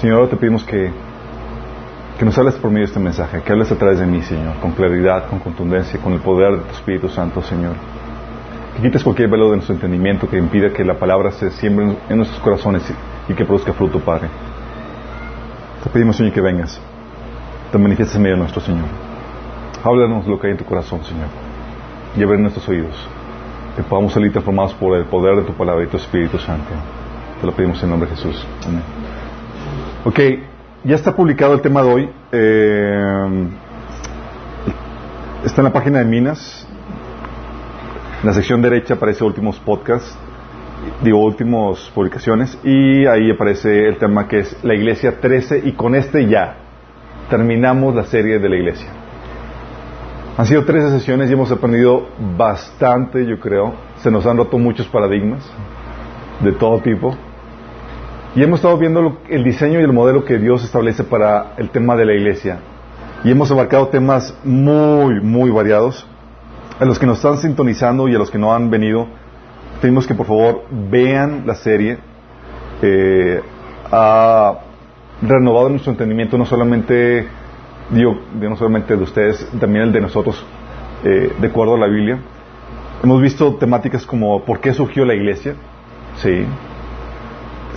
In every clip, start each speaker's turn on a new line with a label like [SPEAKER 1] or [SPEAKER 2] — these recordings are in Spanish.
[SPEAKER 1] Señor, te pedimos que, que nos hables por medio de este mensaje, que hables a través de mí, Señor, con claridad, con contundencia, con el poder de tu Espíritu Santo, Señor. Que quites cualquier velo de nuestro entendimiento que impida que la palabra se siembre en nuestros corazones y, que produzca fruto, Padre. Te pedimos, Señor, que vengas, te manifiestes en medio de nuestro Señor. Háblanos lo que hay en tu corazón, Señor, y abre nuestros oídos, que podamos salir transformados por el poder de tu palabra y tu Espíritu Santo. Te lo pedimos en nombre de Jesús. Amén. Ok, ya está publicado el tema de hoy. Eh, está en la página de Minas. En la sección derecha aparece últimos podcasts, digo últimos publicaciones, y ahí aparece el tema que es la iglesia 13, y con este ya terminamos la serie de la iglesia. Han sido 13 sesiones y hemos aprendido bastante, yo creo. Se nos han roto muchos paradigmas de todo tipo. Y hemos estado viendo el diseño y el modelo que Dios establece para el tema de la iglesia. Y hemos abarcado temas muy, muy variados. A los que nos están sintonizando y a los que no han venido, pedimos que por favor vean la serie. Eh, ha renovado nuestro entendimiento, no solamente, digo, no solamente de ustedes, también el de nosotros, eh, de acuerdo a la Biblia. Hemos visto temáticas como por qué surgió la iglesia, sí,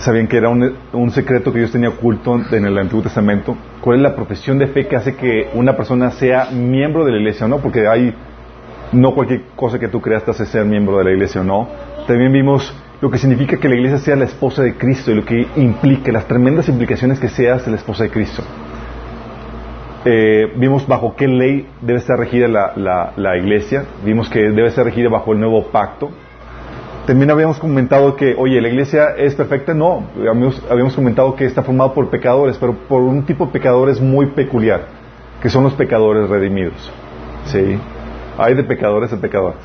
[SPEAKER 1] sabían que era un, secreto que Dios tenía oculto en el Antiguo Testamento. ¿Cuál es la profesión de fe que hace que una persona sea miembro de la iglesia o no? Porque hay no cualquier cosa que tú creas te hace ser miembro de la iglesia o no. También vimos lo que significa que la iglesia sea la esposa de Cristo y lo que implica, las tremendas implicaciones que seas la esposa de Cristo. Eh, vimos bajo qué ley debe estar regida la, la iglesia. Vimos que debe ser regida bajo el nuevo pacto también habíamos comentado que, oye, la iglesia es perfecta. No, habíamos, comentado que está formado por pecadores, pero por un tipo de pecadores muy peculiar, que son los pecadores redimidos. ¿Sí? Hay de pecadores de pecadores.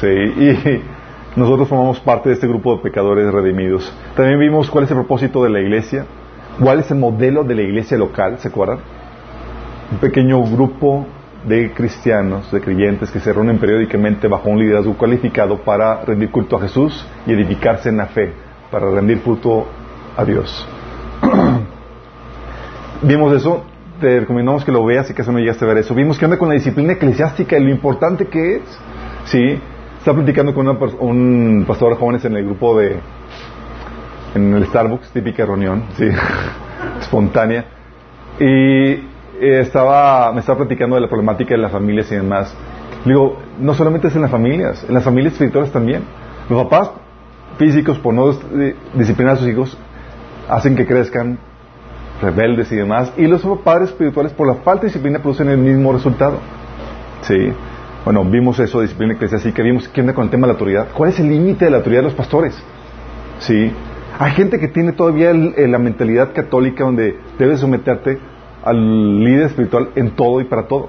[SPEAKER 1] ¿Sí? Y nosotros formamos parte de este grupo de pecadores redimidos. También vimos cuál es el propósito de la iglesia, cuál es el modelo de la iglesia local, ¿se acuerdan? Un pequeño grupo de cristianos, de creyentes que se reúnen periódicamente bajo un liderazgo cualificado para rendir culto a Jesús y edificarse en la fe, para rendir culto a Dios. Vimos eso, te recomendamos que lo veas y que no llegaste a ver eso. Vimos que anda con la disciplina eclesiástica y lo importante que es. Sí, está platicando con un pastor de jóvenes en el grupo de, en el Starbucks, típica reunión, sí, espontánea. Y eh, estaba, me estaba platicando de la problemática de las familias y demás. Digo, no solamente es en las familias, en las familias espirituales también. Los papás físicos, por no disciplinar a sus hijos, hacen que crezcan rebeldes y demás. Y los padres espirituales, por la falta de disciplina, producen el mismo resultado. Sí. Bueno, vimos eso de disciplina así que vimos qué onda con el tema de la autoridad. ¿Cuál es el límite de la autoridad de los pastores? Sí. Hay gente que tiene todavía la mentalidad católica donde debes someterte al líder espiritual en todo y para todo.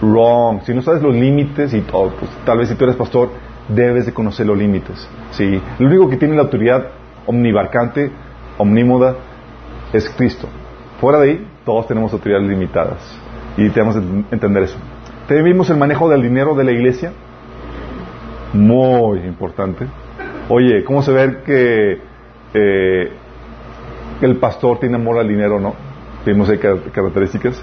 [SPEAKER 1] Wrong. Si no sabes los límites y todo, pues tal vez si tú eres pastor, debes de conocer los límites. ¿sí? Lo único que tiene la autoridad omnibarcante, omnímoda, es Cristo. Fuera de ahí, todos tenemos autoridades limitadas. Y tenemos que entender eso. También vimos el manejo del dinero de la iglesia. Muy importante. Oye, ¿cómo se ve que eh, el pastor tiene amor al dinero o no? Vimos ahí características.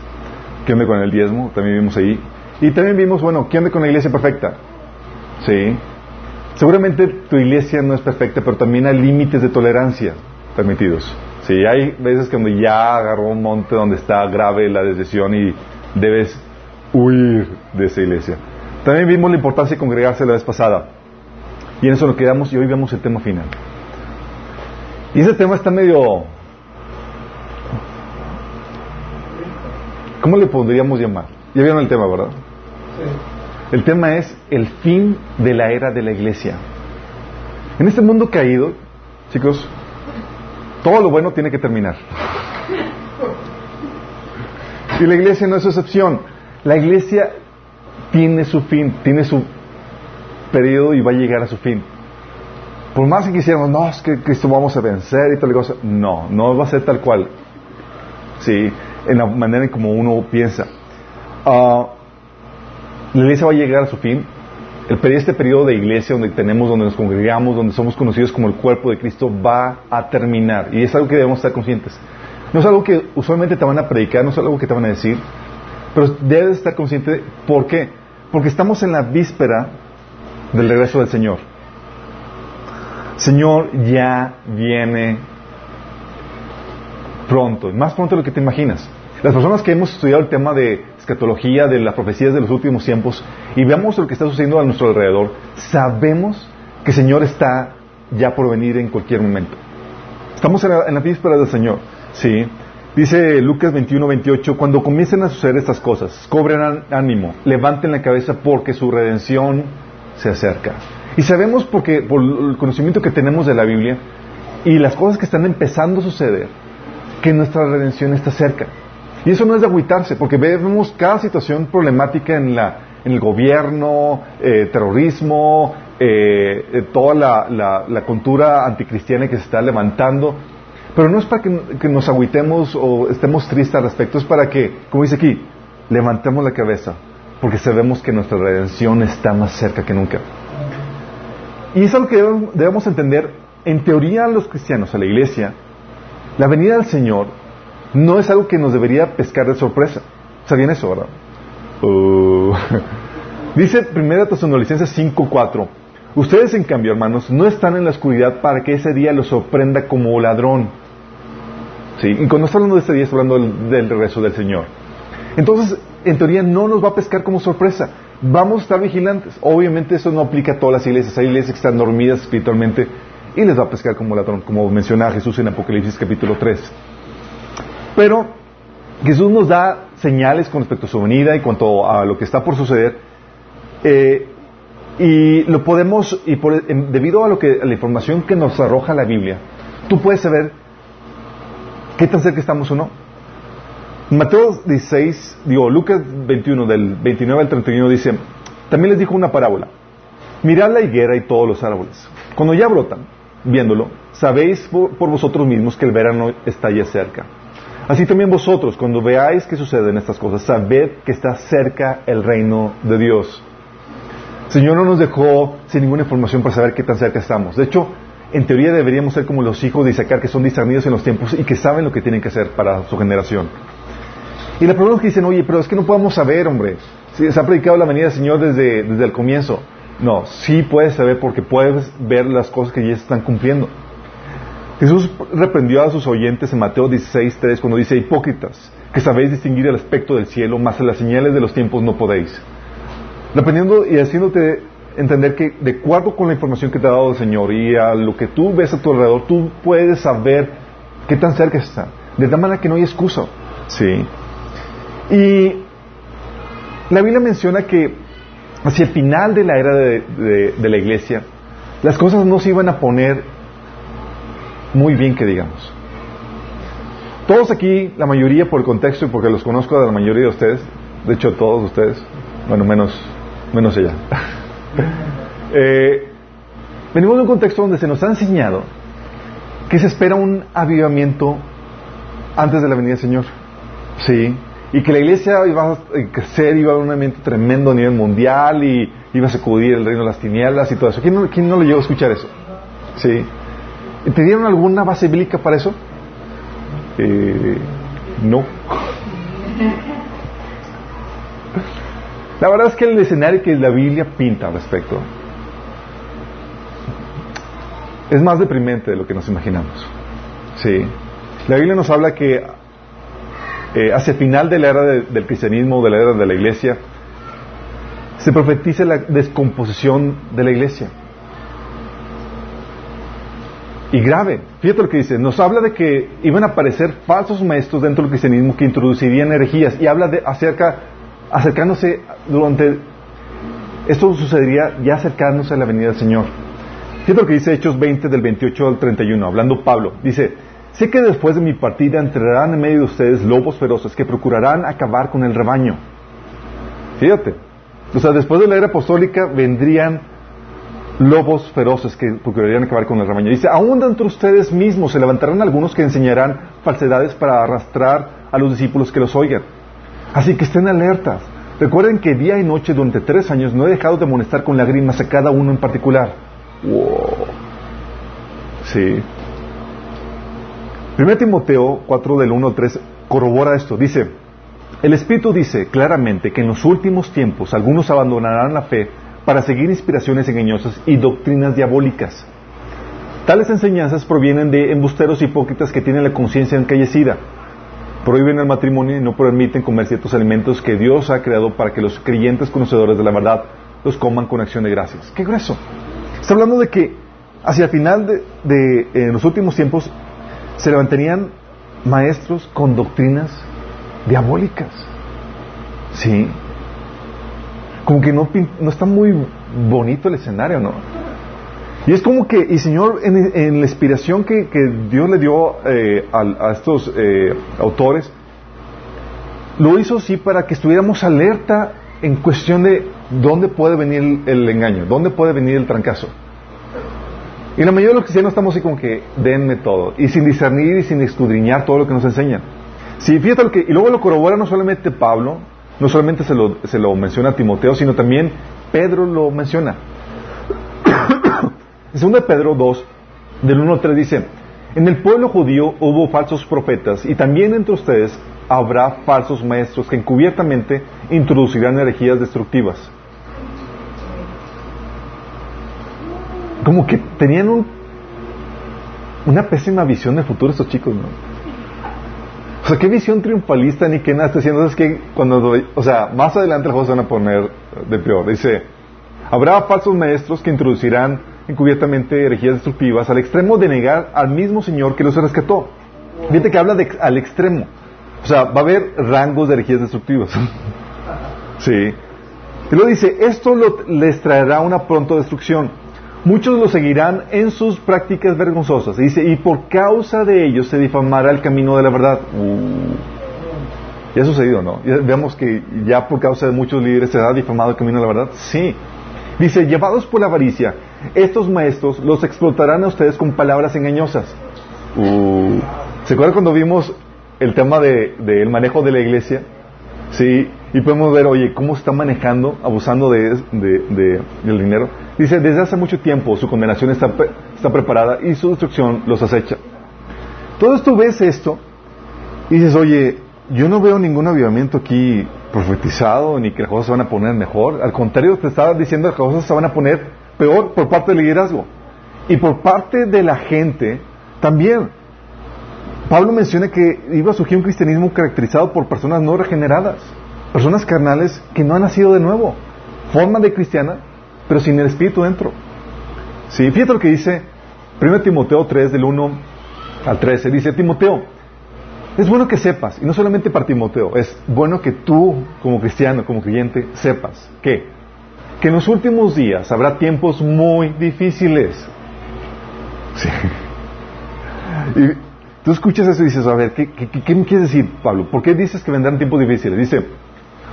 [SPEAKER 1] ¿Qué onda con el diezmo? También vimos ahí. Y también vimos, bueno, ¿qué onda con la iglesia perfecta? Sí. Seguramente tu iglesia no es perfecta, pero también hay límites de tolerancia permitidos. Sí, hay veces cuando ya agarró un monte donde está grave la decisión y debes huir de esa iglesia. También vimos la importancia de congregarse la vez pasada. Y en eso nos quedamos y hoy vemos el tema final. Y ese tema está medio ¿Cómo le podríamos llamar? Ya vieron el tema, ¿verdad? Sí. El tema es el fin de la era de la iglesia. En este mundo caído, chicos, todo lo bueno tiene que terminar. Y la iglesia no es excepción. La iglesia tiene su fin, tiene su periodo y va a llegar a su fin. Por más que quisiéramos, no, es que Cristo vamos a vencer y tal cosa. No, no va a ser tal cual. Sí, en la manera en como uno piensa. Ah, la iglesia va a llegar a su fin el, este periodo de iglesia donde tenemos, donde nos congregamos, donde somos conocidos como el cuerpo de Cristo, va a terminar. Y es algo que debemos estar conscientes. No es algo que usualmente te van a predicar, no es algo que te van a decir, pero debes estar consciente. ¿Por qué? Porque estamos en la víspera del regreso del Señor. Señor ya viene pronto, más pronto de lo que te imaginas. Las personas que hemos estudiado el tema de escatología, de las profecías de los últimos tiempos, y veamos lo que está sucediendo a nuestro alrededor, sabemos que el Señor está ya por venir en cualquier momento. Estamos en la, en la víspera del Señor. Sí. Dice Lucas 21, 28, cuando comiencen a suceder estas cosas, cobren ánimo, levanten la cabeza porque su redención se acerca. Y sabemos porque, por el conocimiento que tenemos de la Biblia y las cosas que están empezando a suceder, que nuestra redención está cerca. Y eso no es de agüitarse, porque vemos cada situación problemática en, la, en el gobierno, eh, terrorismo, eh, eh, toda la, la, la cultura anticristiana que se está levantando. Pero no es para que, nos agüitemos o estemos tristes al respecto, es para que, como dice aquí, levantemos la cabeza, porque sabemos que nuestra redención está más cerca que nunca. Y es algo que debemos, entender, en teoría los cristianos, a la iglesia, la venida del Señor no es algo que nos debería pescar de sorpresa. ¿Sabían eso, verdad? Uh. Dice 1 Tesalonicenses 5.4 Ustedes, en cambio, hermanos, no están en la oscuridad para que ese día los sorprenda como ladrón. ¿Sí? Y cuando está hablando de ese día, está hablando del, regreso del Señor. Entonces, en teoría, no nos va a pescar como sorpresa. Vamos a estar vigilantes. Obviamente, eso no aplica a todas las iglesias. Hay iglesias que están dormidas espiritualmente y les va a pescar como ladrón, como menciona Jesús en Apocalipsis capítulo 3. Pero Jesús nos da señales con respecto a su venida y cuanto a lo que está por suceder. Eh, y lo podemos, y debido a, lo que, a la información que nos arroja la Biblia, tú puedes saber qué tan cerca estamos o no. Mateo 16, digo, Lucas 21, del 29 al 31 dice, también les dijo una parábola. Mirad la higuera y todos los árboles. Cuando ya brotan, viéndolo, sabéis por, vosotros mismos que el verano está ya cerca. Así también vosotros, cuando veáis que suceden estas cosas, sabed que está cerca el reino de Dios. Señor no nos dejó sin ninguna información para saber qué tan cerca estamos. De hecho, en teoría deberíamos ser como los hijos de Isaacar que son discernidos en los tiempos y que saben lo que tienen que hacer para su generación. Y la pregunta es que dicen, oye, pero es que no podemos saber, hombre. se ha predicado la venida del Señor desde, desde el comienzo. No, sí puedes saber porque puedes ver las cosas que ya están cumpliendo. Jesús reprendió a sus oyentes en Mateo 16, 3 cuando dice, hipócritas, que sabéis distinguir el aspecto del cielo, mas las señales de los tiempos no podéis. Dependiendo y haciéndote entender que de acuerdo con la información que te ha dado el Señor y a lo que tú ves a tu alrededor, tú puedes saber qué tan cerca está. De tal manera que no hay excusa. Sí. Y la Biblia menciona que hacia el final de la era de, de la iglesia, las cosas no se iban a poner muy bien que digamos. Todos aquí, la mayoría por el contexto y porque los conozco a la mayoría de ustedes, de hecho todos ustedes, bueno, menos menos ella. Eh, venimos de un contexto donde se nos ha enseñado que se espera un avivamiento antes de la venida del Señor. Sí. Y que la iglesia iba a crecer, iba a haber un avivamiento tremendo a nivel mundial y iba a sacudir el reino de las tinieblas y todo eso. ¿Quién no, quién no le llegó a escuchar eso? Sí. ¿Te dieron alguna base bíblica para eso? Eh, no. La verdad es que el escenario que la Biblia pinta al respecto es más deprimente de lo que nos imaginamos. Sí. La Biblia nos habla que eh, hacia el final de la era del cristianismo, de la era de la iglesia, se profetiza la descomposición de la iglesia. Y grave, fíjate lo que dice, nos habla de que iban a aparecer falsos maestros dentro del cristianismo que introducirían herejías y habla de, acerca acercándose durante... Esto sucedería ya acercándose a la venida del Señor. Fíjate lo que dice Hechos 20 del 28 al 31, hablando Pablo. Dice, sé que después de mi partida entrarán en medio de ustedes lobos feroces que procurarán acabar con el rebaño. Fíjate. O sea, después de la era apostólica vendrían lobos feroces que procurarían acabar con el rebaño. Dice, aún dentro de ustedes mismos se levantarán algunos que enseñarán falsedades para arrastrar a los discípulos que los oigan. Así que estén alertas. Recuerden que día y noche durante tres años no he dejado de amonestar con lágrimas a cada uno en particular. Wow. Sí. 1 Timoteo 4 del 1 al 3 corrobora esto. Dice, el Espíritu dice claramente que en los últimos tiempos algunos abandonarán la fe para seguir inspiraciones engañosas y doctrinas diabólicas. Tales enseñanzas provienen de embusteros hipócritas que tienen la conciencia encallecida. Prohíben el matrimonio y no permiten comer ciertos alimentos que Dios ha creado para que los creyentes conocedores de la verdad los coman con acción de gracias. ¡Qué grueso! Está hablando de que hacia el final de, de los últimos tiempos se levantarían maestros con doctrinas diabólicas. Sí. Como que no, no está muy bonito el escenario, ¿no? Y es como que, y Señor, en, la inspiración que, Dios le dio eh, a, estos eh, autores, lo hizo así para que estuviéramos alerta en cuestión de dónde puede venir el, engaño, dónde puede venir el trancazo. Y la mayoría de los cristianos estamos así como que denme todo, y sin discernir y sin escudriñar todo lo que nos enseñan. Y luego lo corrobora no solamente Pablo, no solamente se lo, se lo menciona Timoteo, sino también Pedro lo menciona. En 2 Pedro 2, del 1 al 3 dice, en el pueblo judío hubo falsos profetas y también entre ustedes habrá falsos maestros que encubiertamente introducirán herejías destructivas. Como que tenían un, una pésima visión de futuro estos chicos, ¿no? O sea, qué visión triunfalista ni qué nada está diciendo. Es que cuando, o sea, más adelante juegos se van a poner de peor. Dice, habrá falsos maestros que introducirán encubiertamente herejías destructivas al extremo de negar al mismo Señor que los rescató. Fíjate que habla de, al extremo. O sea, va a haber rangos de herejías destructivas. sí. Y luego dice, esto les traerá una pronta destrucción. Muchos lo seguirán en sus prácticas vergonzosas. Y dice, y por causa de ellos se difamará el camino de la verdad. Uh. Ya ha sucedido, ¿no? veamos que ya por causa de muchos líderes se ha difamado el camino de la verdad. Sí. Dice, llevados por la avaricia, estos maestros los explotarán a ustedes con palabras engañosas. Uh. ¿Se acuerdan cuando vimos el tema del de, manejo de la iglesia? Sí, y podemos ver, oye, cómo está manejando, abusando de, del dinero. Dice, desde hace mucho tiempo su condenación está, está preparada y su destrucción los acecha. Entonces tú ves esto y dices, oye, yo no veo ningún avivamiento aquí profetizado ni que las cosas se van a poner mejor. Al contrario, te estaba diciendo que las cosas se van a poner peor por parte del liderazgo. Y por parte de la gente también. Pablo menciona que iba a surgir un cristianismo caracterizado por personas no regeneradas, personas carnales que no han nacido de nuevo, forma de cristiana, pero sin el espíritu dentro. Sí, fíjate lo que dice 1 Timoteo 3 del 1 al 13. Dice, Timoteo, es bueno que sepas, y no solamente para Timoteo, es bueno que tú, como cristiano, como creyente, sepas que, que en los últimos días habrá tiempos muy difíciles. Sí. Tú escuchas eso y dices, a ver, ¿qué, qué, me quieres decir, Pablo? ¿Por qué dices que vendrán tiempos difíciles? Dice,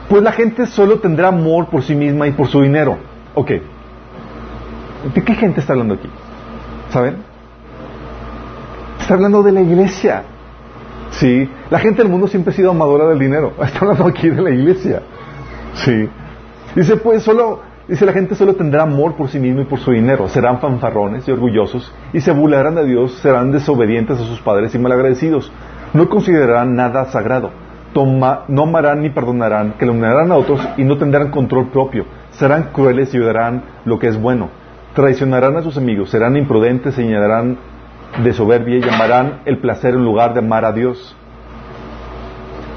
[SPEAKER 1] pues la gente solo tendrá amor por sí misma y por su dinero. Ok. ¿De qué gente está hablando aquí? ¿Saben? Está hablando de la iglesia. Sí, la gente del mundo siempre ha sido amadora del dinero. Está hablando aquí de la iglesia. Sí. Dice, pues solo, dice la gente solo tendrá amor por sí mismo y por su dinero. Serán fanfarrones y orgullosos y se burlarán de Dios, serán desobedientes a sus padres y malagradecidos. No considerarán nada sagrado. Toma, no amarán ni perdonarán, que calumniarán a otros y no tendrán control propio. Serán crueles y odiarán lo que es bueno. Traicionarán a sus amigos, serán imprudentes, señalarán de soberbia y llamarán el placer en lugar de amar a Dios.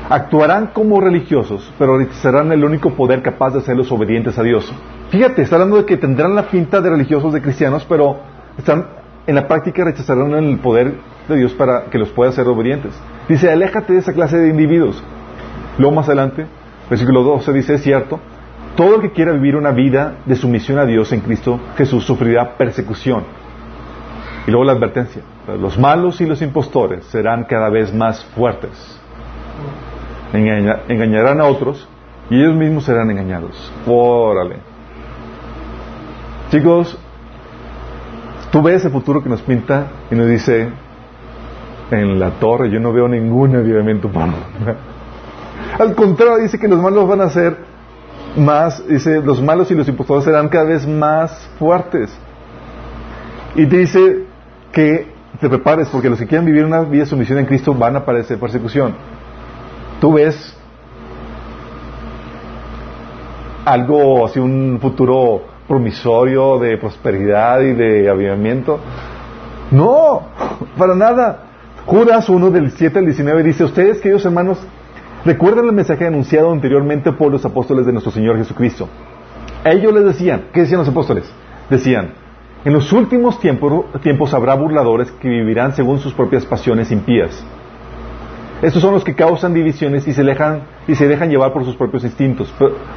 [SPEAKER 1] Actuarán como religiosos, pero rechazarán el único poder capaz de hacerlos obedientes a Dios. Fíjate, está hablando de que tendrán la pinta de religiosos, de cristianos, pero están en la práctica rechazarán el poder de Dios para que los pueda hacer obedientes. Dice, aléjate de esa clase de individuos. Luego más adelante, versículo 12 dice, es cierto, todo el que quiera vivir una vida de sumisión a Dios en Cristo Jesús sufrirá persecución. Y luego la advertencia, los malos y los impostores serán cada vez más fuertes. Engañarán a otros y ellos mismos serán engañados. Órale. Chicos, tú ves el futuro que nos pinta y nos dice, en la torre yo no veo ningún avivamiento humano. Al contrario, dice que los malos van a ser más, dice, los malos y los impostores serán cada vez más fuertes. Y dice que te prepares, porque los que quieran vivir una vida sumisión en Cristo van a padecer persecución. Tú ves algo así, un futuro promisorio de prosperidad y de avivamiento. No, para nada. Judas 1 del 7 al 19 dice, ustedes queridos hermanos, recuerdan el mensaje anunciado anteriormente por los apóstoles de nuestro Señor Jesucristo. Ellos les decían, ¿qué decían los apóstoles? Decían, en los últimos tiempos, tiempos habrá burladores que vivirán según sus propias pasiones impías estos son los que causan divisiones y se dejan, y se dejan llevar por sus propios instintos,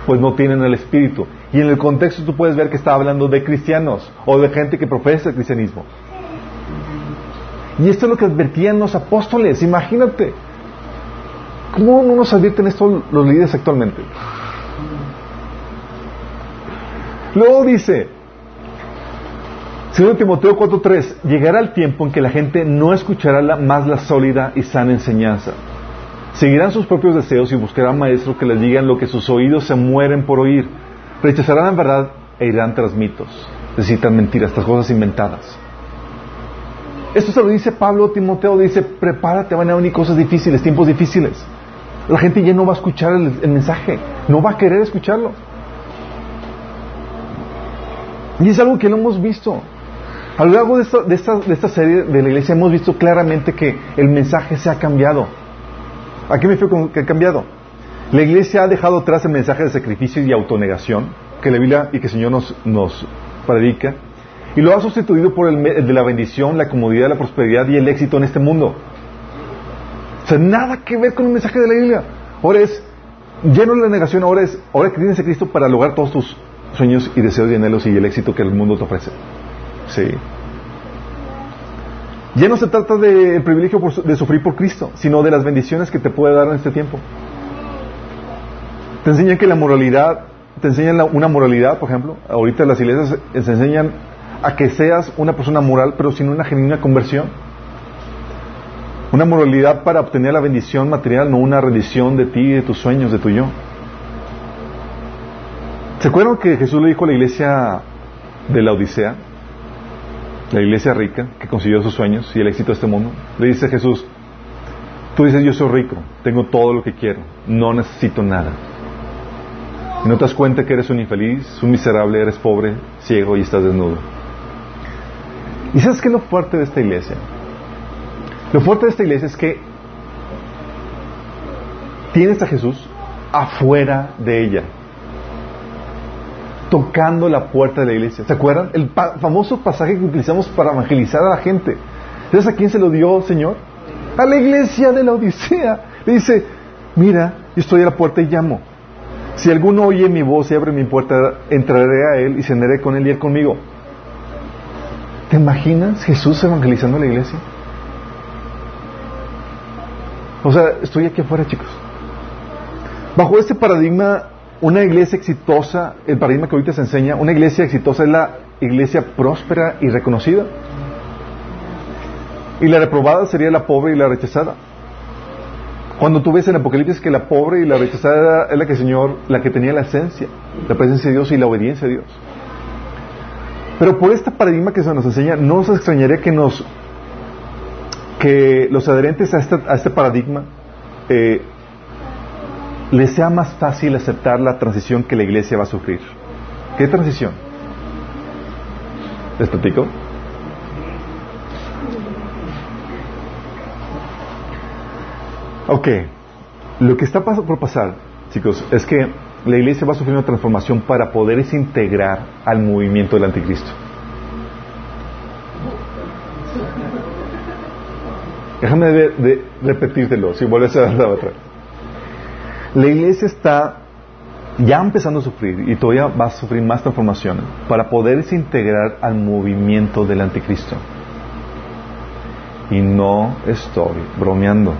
[SPEAKER 1] pues no tienen el espíritu. Y en el contexto tú puedes ver que está hablando de cristianos o de gente que profesa el cristianismo. Y esto es lo que advertían los apóstoles, imagínate. ¿Cómo no nos advierten esto los líderes actualmente? Luego dice, 2 Timoteo 4.3, llegará el tiempo en que la gente no escuchará más la sólida y sana enseñanza. Seguirán sus propios deseos y buscarán maestros que les digan lo que sus oídos se mueren por oír. Rechazarán la verdad e irán tras mitos. Necesitan mentiras, estas cosas inventadas. Esto se lo dice Pablo Timoteo, dice, prepárate, van a venir cosas difíciles, tiempos difíciles. La gente ya no va a escuchar el mensaje, no va a querer escucharlo. Y es algo que no hemos visto. A lo largo de esta, serie de la iglesia hemos visto claramente que el mensaje se ha cambiado. ¿A qué me refiero con que ha cambiado? La iglesia ha dejado atrás el mensaje de sacrificio y autonegación que la Biblia y que el Señor nos, nos predica y lo ha sustituido por el, de la bendición, la comodidad, la prosperidad y el éxito en este mundo. O sea, nada que ver con el mensaje de la Biblia. Ahora es lleno de la negación, ahora es, ahora que tienes a Cristo para lograr todos tus sueños y deseos y anhelos y el éxito que el mundo te ofrece. Sí. Ya no se trata del privilegio de sufrir por Cristo, sino de las bendiciones que te puede dar en este tiempo. Te enseñan que la moralidad, te enseñan una moralidad, por ejemplo, ahorita las iglesias se enseñan a que seas una persona moral, pero sin una genuina conversión. Una moralidad para obtener la bendición material, no una rendición de ti, de tus sueños, de tu yo. ¿Se acuerdan que Jesús le dijo a la iglesia de la Odisea? La iglesia rica que consiguió sus sueños y el éxito de este mundo, le dice Jesús, tú dices yo soy rico, tengo todo lo que quiero, no necesito nada. Y no te das cuenta que eres un infeliz, un miserable, eres pobre, ciego y estás desnudo. ¿Y sabes qué es lo fuerte de esta iglesia? Lo fuerte de esta iglesia es que tienes a Jesús afuera de ella tocando la puerta de la iglesia. ¿Se acuerdan? El famoso pasaje que utilizamos para evangelizar a la gente. ¿Sabes a quién se lo dio, Señor? A la iglesia de la Odisea. Le dice, mira, yo estoy a la puerta y llamo. Si alguno oye mi voz y abre mi puerta, entraré a él y cenaré con él y él conmigo. ¿Te imaginas Jesús evangelizando a la iglesia? O sea, estoy aquí afuera, chicos. Bajo este paradigma una iglesia exitosa, el paradigma que ahorita se enseña, una iglesia exitosa es la iglesia próspera y reconocida. Y la reprobada sería la pobre y la rechazada. Cuando tú ves en Apocalipsis que la pobre y la rechazada es la que Señor, la que tenía la esencia, la presencia de Dios y la obediencia de Dios. Pero por este paradigma que se nos enseña, no nos extrañaría que nos que los adherentes a este, a este paradigma eh, le sea más fácil aceptar la transición que la iglesia va a sufrir. ¿Qué transición? ¿Les platico? Ok, lo que está por pasar, chicos, es que la iglesia va a sufrir una transformación para poderse integrar al movimiento del anticristo. Déjame de, de repetírtelo, si vuelves a dar la otra. La iglesia está ya empezando a sufrir y todavía va a sufrir más transformaciones para poderse integrar al movimiento del anticristo. Y no estoy bromeando.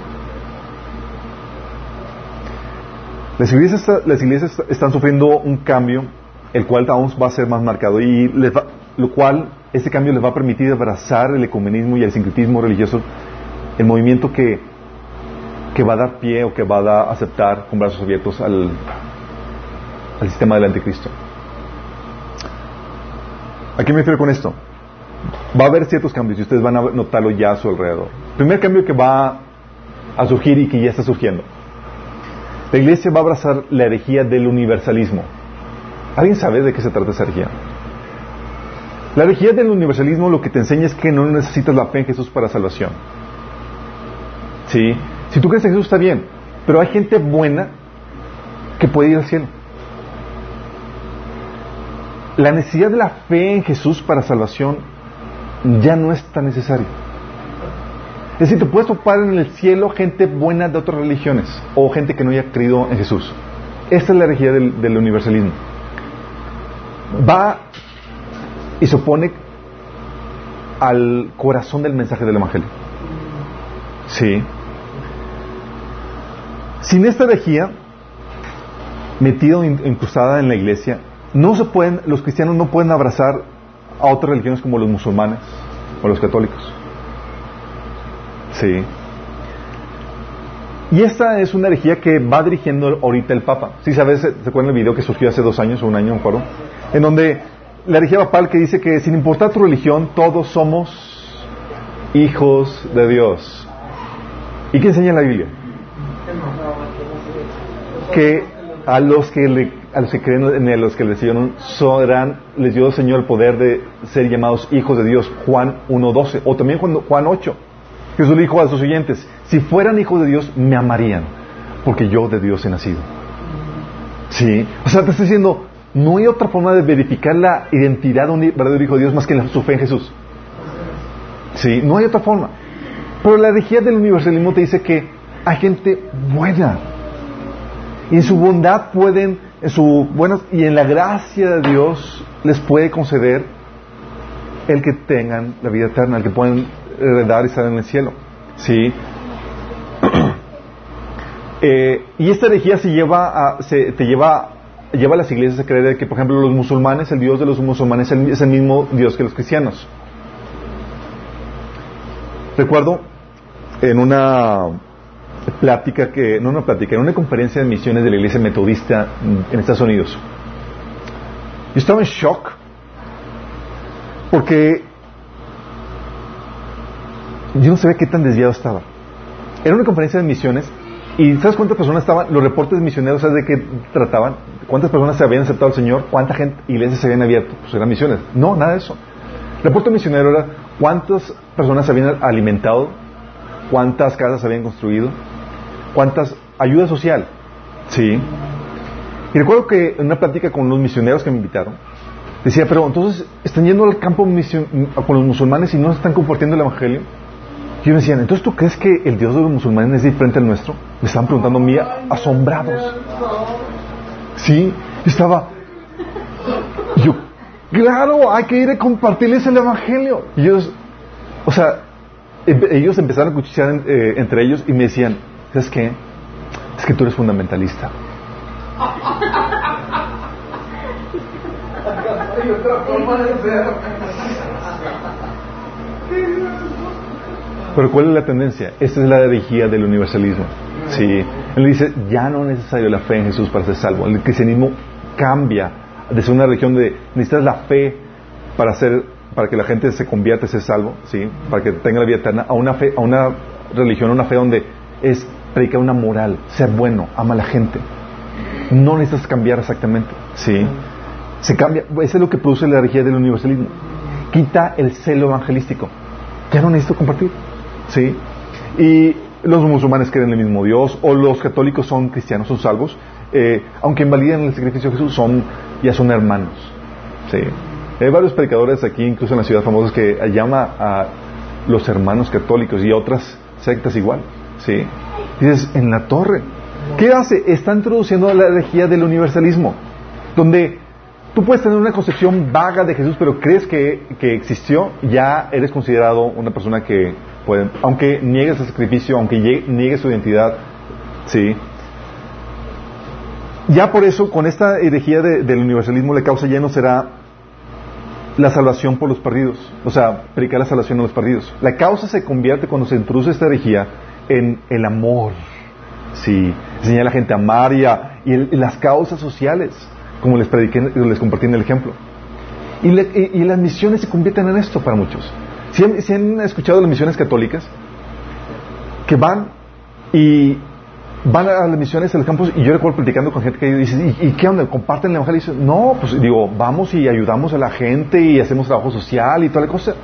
[SPEAKER 1] Las iglesias, las iglesias están sufriendo un cambio, el cual aún va a ser más marcado, y lo cual, este cambio les va a permitir abrazar el ecumenismo y el sincretismo religioso, el movimiento que que va a dar pie o que va a aceptar con brazos abiertos al, sistema del anticristo. ¿A qué me refiero con esto? Va a haber ciertos cambios y ustedes van a notarlo ya a su alrededor. Primer cambio que va a surgir y que ya está surgiendo. La iglesia va a abrazar la herejía del universalismo. ¿Alguien sabe de qué se trata esa herejía? La herejía del universalismo lo que te enseña es que no necesitas la fe en Jesús para salvación. ¿Sí? Si tú crees en Jesús está bien, pero hay gente buena que puede ir al cielo. La necesidad de la fe en Jesús para salvación ya no es tan necesaria. Es decir, te puedes topar en el cielo gente buena de otras religiones o gente que no haya creído en Jesús. Esta es la herejía del, del universalismo. Va y se opone al corazón del mensaje del Evangelio. Sí. Sin esta herejía metido, incrustada en la iglesia, no se pueden, los cristianos no pueden abrazar a otras religiones como los musulmanes o los católicos. Sí. Y esta es una herejía que va dirigiendo ahorita el Papa. Si ¿Sí sabes, ¿se acuerdan el video que surgió hace dos años o un año, foro? En donde la herejía papal que dice que sin importar tu religión, todos somos hijos de Dios. ¿Y qué enseña la Biblia? Que a los que, le, creen en él, a los que le siguieron, les dio el Señor el poder de ser llamados hijos de Dios, Juan 1.12, o también Juan 8. Jesús le dijo a sus oyentes, si fueran hijos de Dios, me amarían, porque yo de Dios he nacido. ¿Sí? O sea, te está diciendo, no hay otra forma de verificar la identidad de un verdadero hijo de Dios más que la, su fe en Jesús. Sí, no hay otra forma. Pero la herejía del universalismo te dice que hay gente buena. Y en su bondad pueden, en su bueno, y en la gracia de Dios les puede conceder el que tengan la vida eterna, el que pueden heredar y estar en el cielo. Sí. Eh, y esta herejía se lleva a, se, te lleva lleva a las iglesias a creer que, por ejemplo, los musulmanes, el Dios de los musulmanes es el mismo Dios que los cristianos. Recuerdo en una plática que, no una plática, en una conferencia de misiones de la iglesia metodista en Estados Unidos. Yo estaba en shock porque yo no sabía qué tan desviado estaba. Era una conferencia de misiones y ¿sabes cuántas personas estaban? Los reportes misioneros, ¿sabes de qué trataban? ¿Cuántas personas se habían aceptado al Señor? ¿Cuánta gente, iglesias se habían abierto? Pues eran misiones. No, nada de eso. El reporte misionero era cuántas personas se habían alimentado, cuántas casas se habían construido, cuántas ayuda social. Sí. Y recuerdo que en una plática con los misioneros que me invitaron, decía, pero entonces están yendo al campo con los musulmanes y no están compartiendo el evangelio. Y me decían, entonces tú crees que el Dios de los musulmanes es diferente al nuestro? Me estaban preguntando a mí, asombrados. Sí, estaba. Yo, claro, hay que ir a compartirles el evangelio. Y ellos, o sea, ellos empezaron a cuchillar eh, entre ellos y me decían, ¿sabes qué? Es que tú eres fundamentalista. Pero ¿cuál es la tendencia? Esta es la herejía del universalismo. Sí. Él dice, ya no es necesario la fe en Jesús para ser salvo. El cristianismo cambia de ser una religión de necesitas la fe para ser para que la gente se convierta y sea salvo, sí, para que tenga la vida eterna, a una fe, a una religión, a una fe donde es predicar una moral, ser bueno, ama a la gente. No necesitas cambiar exactamente, sí. Se cambia, eso es lo que produce la herejía del universalismo. Quita el celo evangelístico. Ya no necesito compartir. ¿Sí? Y los musulmanes creen en el mismo Dios, o los católicos son cristianos, son salvos, eh, aunque invaliden el sacrificio de Jesús, son, ya son hermanos. ¿Sí? Hay varios predicadores aquí, incluso en la ciudad famosa, que llama a los hermanos católicos y a otras sectas igual. ¿Sí? Dices, en la torre. ¿Qué hace? Está introduciendo la herejía del universalismo, donde tú puedes tener una concepción vaga de Jesús, pero crees que, que existió, ya eres considerado una persona que aunque niegues el sacrificio, aunque niegues su identidad, sí. Ya por eso, con esta herejía del universalismo, la causa ya no será la salvación por los perdidos, o sea, predicar la salvación a los perdidos. La causa se convierte cuando se introduce esta herejía en el amor, sí, enseñar a la gente a amar y, y las causas sociales, como les prediqué, les compartí en el ejemplo. Y, las misiones se convierten en esto para muchos. Si han, escuchado las misiones católicas, que van y van a las misiones a los campos y yo recuerdo platicando con gente que dice, ¿y, qué onda? ¿Comparten el evangelio? Y dice, no, pues digo, vamos y ayudamos a la gente y hacemos trabajo social y toda la cosa.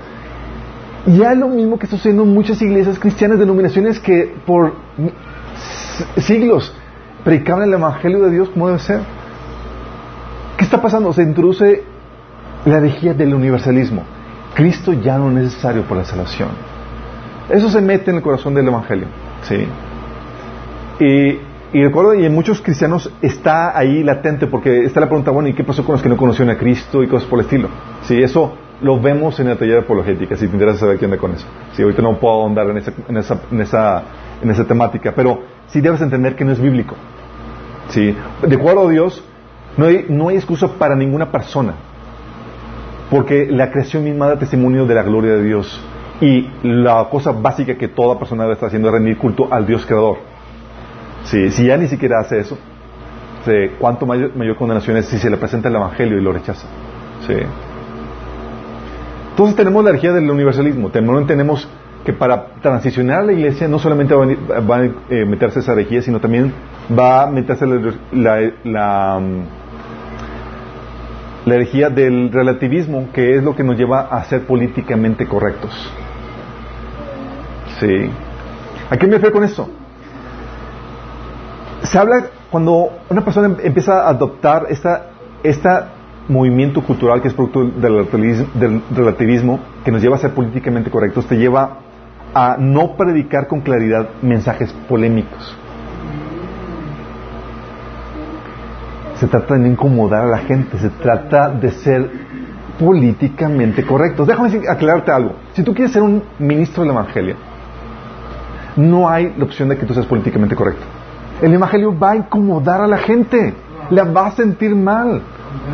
[SPEAKER 1] Y es lo mismo que está sucediendo en muchas iglesias cristianas, denominaciones que por siglos predicaban el evangelio de Dios como debe ser. ¿Qué está pasando? Se introduce la herejía del universalismo. Cristo ya no es necesario por la salvación. Eso se mete en el corazón del Evangelio. ¿sí? Y, recuerdo, y en muchos cristianos está ahí latente, porque está la pregunta, bueno, ¿y qué pasó con los que no conocieron a Cristo y cosas por el estilo? Sí, eso lo vemos en la taller de apologética, si te interesa saber qué onda con eso. Sí, ahorita no puedo ahondar en esa, en esa, en esa, en esa temática, pero sí debes entender que no es bíblico. Sí, de acuerdo a Dios, no hay, no hay excusa para ninguna persona porque la creación misma da testimonio de la gloria de Dios. Y la cosa básica que toda persona debe estar haciendo es rendir culto al Dios creador. si ya ni siquiera hace eso, ¿cuánto mayor, condenación es si se le presenta el Evangelio y lo rechaza? Entonces tenemos la energía del universalismo. También tenemos que para transicionar a la iglesia no solamente va a, eh, meterse esa herejía, sino también va a meterse la la herejía del relativismo, que es lo que nos lleva a ser políticamente correctos. Sí. ¿A qué me refiero con esto? Se habla cuando una persona empieza a adoptar esta, este movimiento cultural que es producto del relativismo, que nos lleva a ser políticamente correctos, te lleva a no predicar con claridad mensajes polémicos. se trata de no incomodar a la gente, se trata de ser políticamente correctos. Déjame aclararte algo. Si tú quieres ser un ministro del Evangelio, no hay la opción de que tú seas políticamente correcto. El Evangelio va a incomodar a la gente, la va a sentir mal.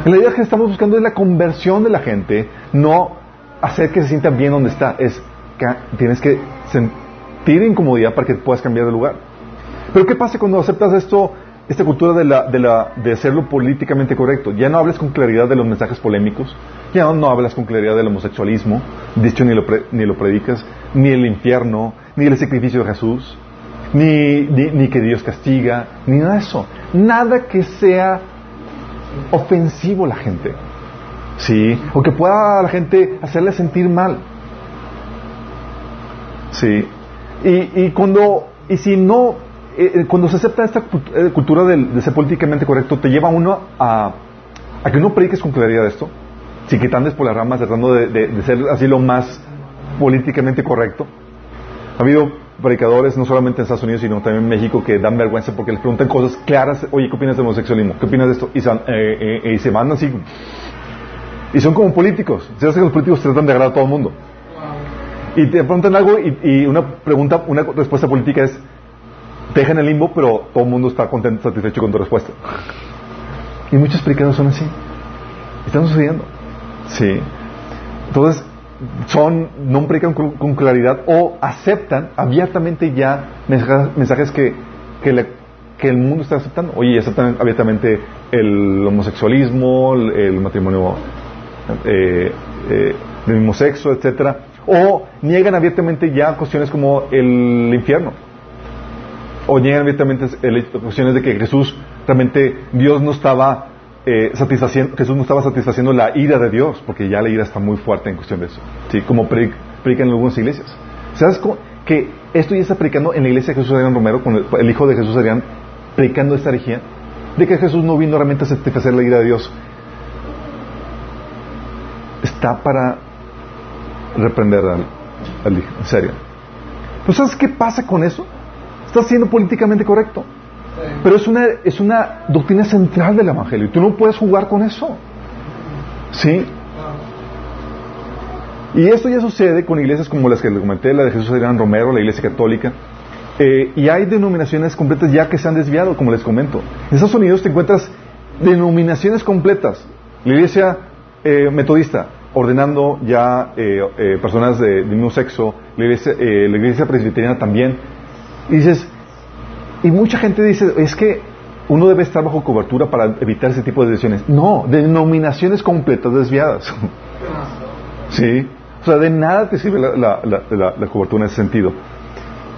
[SPEAKER 1] La idea que estamos buscando es la conversión de la gente, no hacer que se sienta bien donde está. Es que tienes que sentir incomodidad para que puedas cambiar de lugar. Pero ¿qué pasa cuando aceptas esto esta cultura de, la, de, la, de hacerlo políticamente correcto. Ya no hablas con claridad de los mensajes polémicos, ya no, hablas con claridad del homosexualismo, dicho ni lo, ni lo predicas, ni el infierno, ni el sacrificio de Jesús, ni, ni, que Dios castiga, ni nada de eso. Nada que sea ofensivo a la gente. ¿Sí? O que pueda a la gente hacerle sentir mal. ¿Sí? Y, y cuando, y si no eh, eh, cuando se acepta esta eh, cultura de, ser políticamente correcto, te lleva uno a, a que no prediques con claridad esto, si quitandes por las ramas, tratando de, ser así lo más políticamente correcto. Ha habido predicadores, no solamente en Estados Unidos, sino también en México, que dan vergüenza porque les preguntan cosas claras, oye, ¿qué opinas del homosexualismo? ¿Qué opinas de esto? Y, se van así. Y son como políticos. Se hace que los políticos tratan de agradar a todo el mundo. Y te preguntan algo y, y una pregunta, una respuesta política es, te dejan el limbo, pero todo el mundo está contento, satisfecho con tu respuesta. Y muchos predicadores son así. Están sucediendo. Sí. Entonces, son, no predican con, claridad o aceptan abiertamente ya mensajes, que, que, el mundo está aceptando. Oye, aceptan abiertamente el homosexualismo, el, matrimonio eh, eh, del mismo sexo, etcétera, o niegan abiertamente ya cuestiones como el infierno o llegan abiertamente cuestiones de que Jesús realmente Dios no estaba eh, Jesús no estaba satisfaciendo la ira de Dios porque ya la ira está muy fuerte en cuestión de eso sí como predican en algunas iglesias. Sabes que esto ya está predicando en la iglesia de Jesús Adrián Romero con el, hijo de Jesús Adrián predicando esta herejía de que Jesús no vino realmente a satisfacer la ira de Dios. Está para reprender al, hijo en serio. Pues sabes qué pasa con eso Está siendo políticamente correcto. Pero es una, es una doctrina central del Evangelio y tú no puedes jugar con eso. ¿Sí? Y esto ya sucede con iglesias como las que le comenté, la de Jesús Adrián Romero, la iglesia católica. Eh, y hay denominaciones completas ya que se han desviado, como les comento. En Estados Unidos te encuentras denominaciones completas. La iglesia eh, metodista, ordenando ya eh, personas de, mismo sexo, la iglesia, la iglesia presbiteriana también, y dices, y mucha gente dice, es que uno debe estar bajo cobertura para evitar ese tipo de decisiones. No, denominaciones completas desviadas. ¿Sí? O sea, de nada te sirve la, la, cobertura en ese sentido.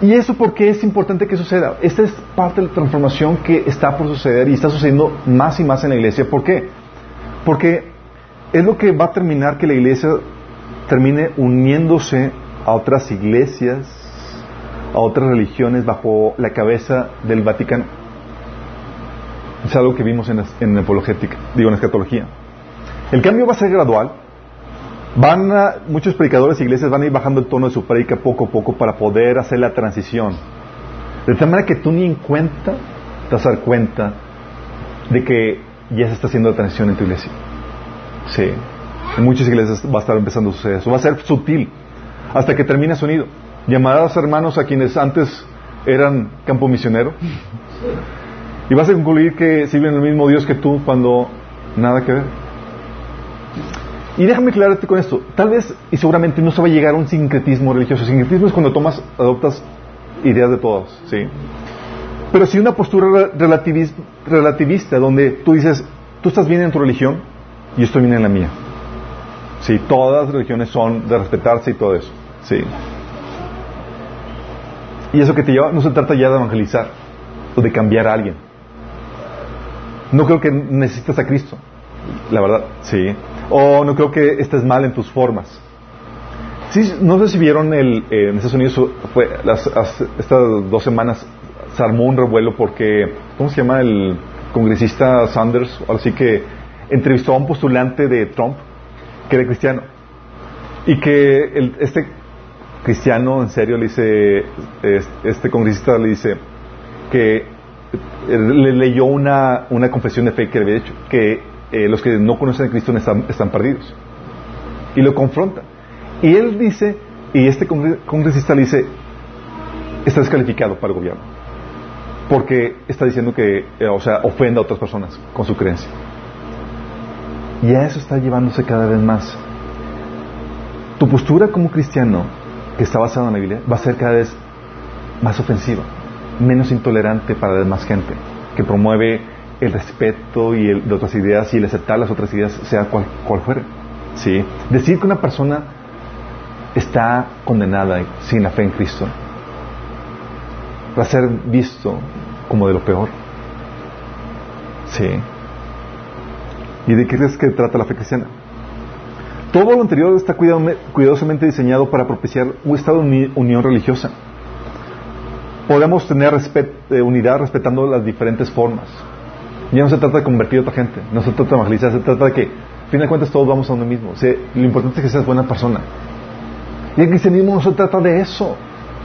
[SPEAKER 1] ¿Y eso porque es importante que suceda? Esta es parte de la transformación que está por suceder y está sucediendo más y más en la iglesia. ¿Por qué? Porque es lo que va a terminar que la iglesia termine uniéndose a otras iglesias, a otras religiones bajo la cabeza del Vaticano. Es algo que vimos en, en apologética, digo en escatología. El cambio va a ser gradual. Van a, muchos predicadores e iglesias van a ir bajando el tono de su predica poco a poco para poder hacer la transición. De tal manera que tú ni en cuenta te vas a dar cuenta de que ya se está haciendo la transición en tu iglesia. Sí. En muchas iglesias va a estar empezando a suceder eso. Va a ser sutil hasta que termine su nido. Llamarás hermanos a quienes antes eran campo misionero. Y vas a concluir que sirven el mismo Dios que tú cuando nada que ver. Y déjame aclararte con esto. Tal vez y seguramente no se va a llegar a un sincretismo religioso. sincretismo es cuando tomas, adoptas ideas de todos, ¿sí? Pero si una postura relativista, donde tú dices, tú estás bien en tu religión y yo estoy bien en la mía. Sí, todas las religiones son de respetarse y todo eso. Sí. Y eso que te lleva, no se trata ya de evangelizar o de cambiar a alguien. No creo que necesites a Cristo, la verdad, sí. O no creo que estés mal en tus formas. Sí, no sé si vieron el, eh, en Estados Unidos, fue las, estas dos semanas se armó un revuelo porque, ¿cómo se llama el congresista Sanders? Así que entrevistó a un postulante de Trump que era cristiano. Y que el, este cristiano, en serio, le dice, este congresista le dice que eh, le leyó una, una confesión de fe que le había hecho, que eh, los que no conocen a Cristo están, están perdidos. Y lo confronta. Y él dice, y este congresista le dice, está descalificado para el gobierno. Porque está diciendo que, eh, o sea, ofenda a otras personas con su creencia. Y a eso está llevándose cada vez más. Tu postura como cristiano, que está basada en la Biblia, va a ser cada vez más ofensiva, menos intolerante para la demás gente, que promueve el respeto y el, de otras ideas y el aceptar las otras ideas, sea cual, cual fuera. ¿Sí? Decir que una persona está condenada sin la fe en Cristo va a ser visto como de lo peor. Sí. ¿Y de qué es que trata la fe cristiana? Todo lo anterior está cuidadosamente diseñado para propiciar un estado de unión religiosa. Podemos tener eh, unidad respetando las diferentes formas. Ya no se trata de convertir a otra gente, no se trata de evangelizar, se trata de que, a fin de cuentas, todos vamos a uno mismo. lo importante es que seas buena persona. Y el cristianismo no se trata de eso.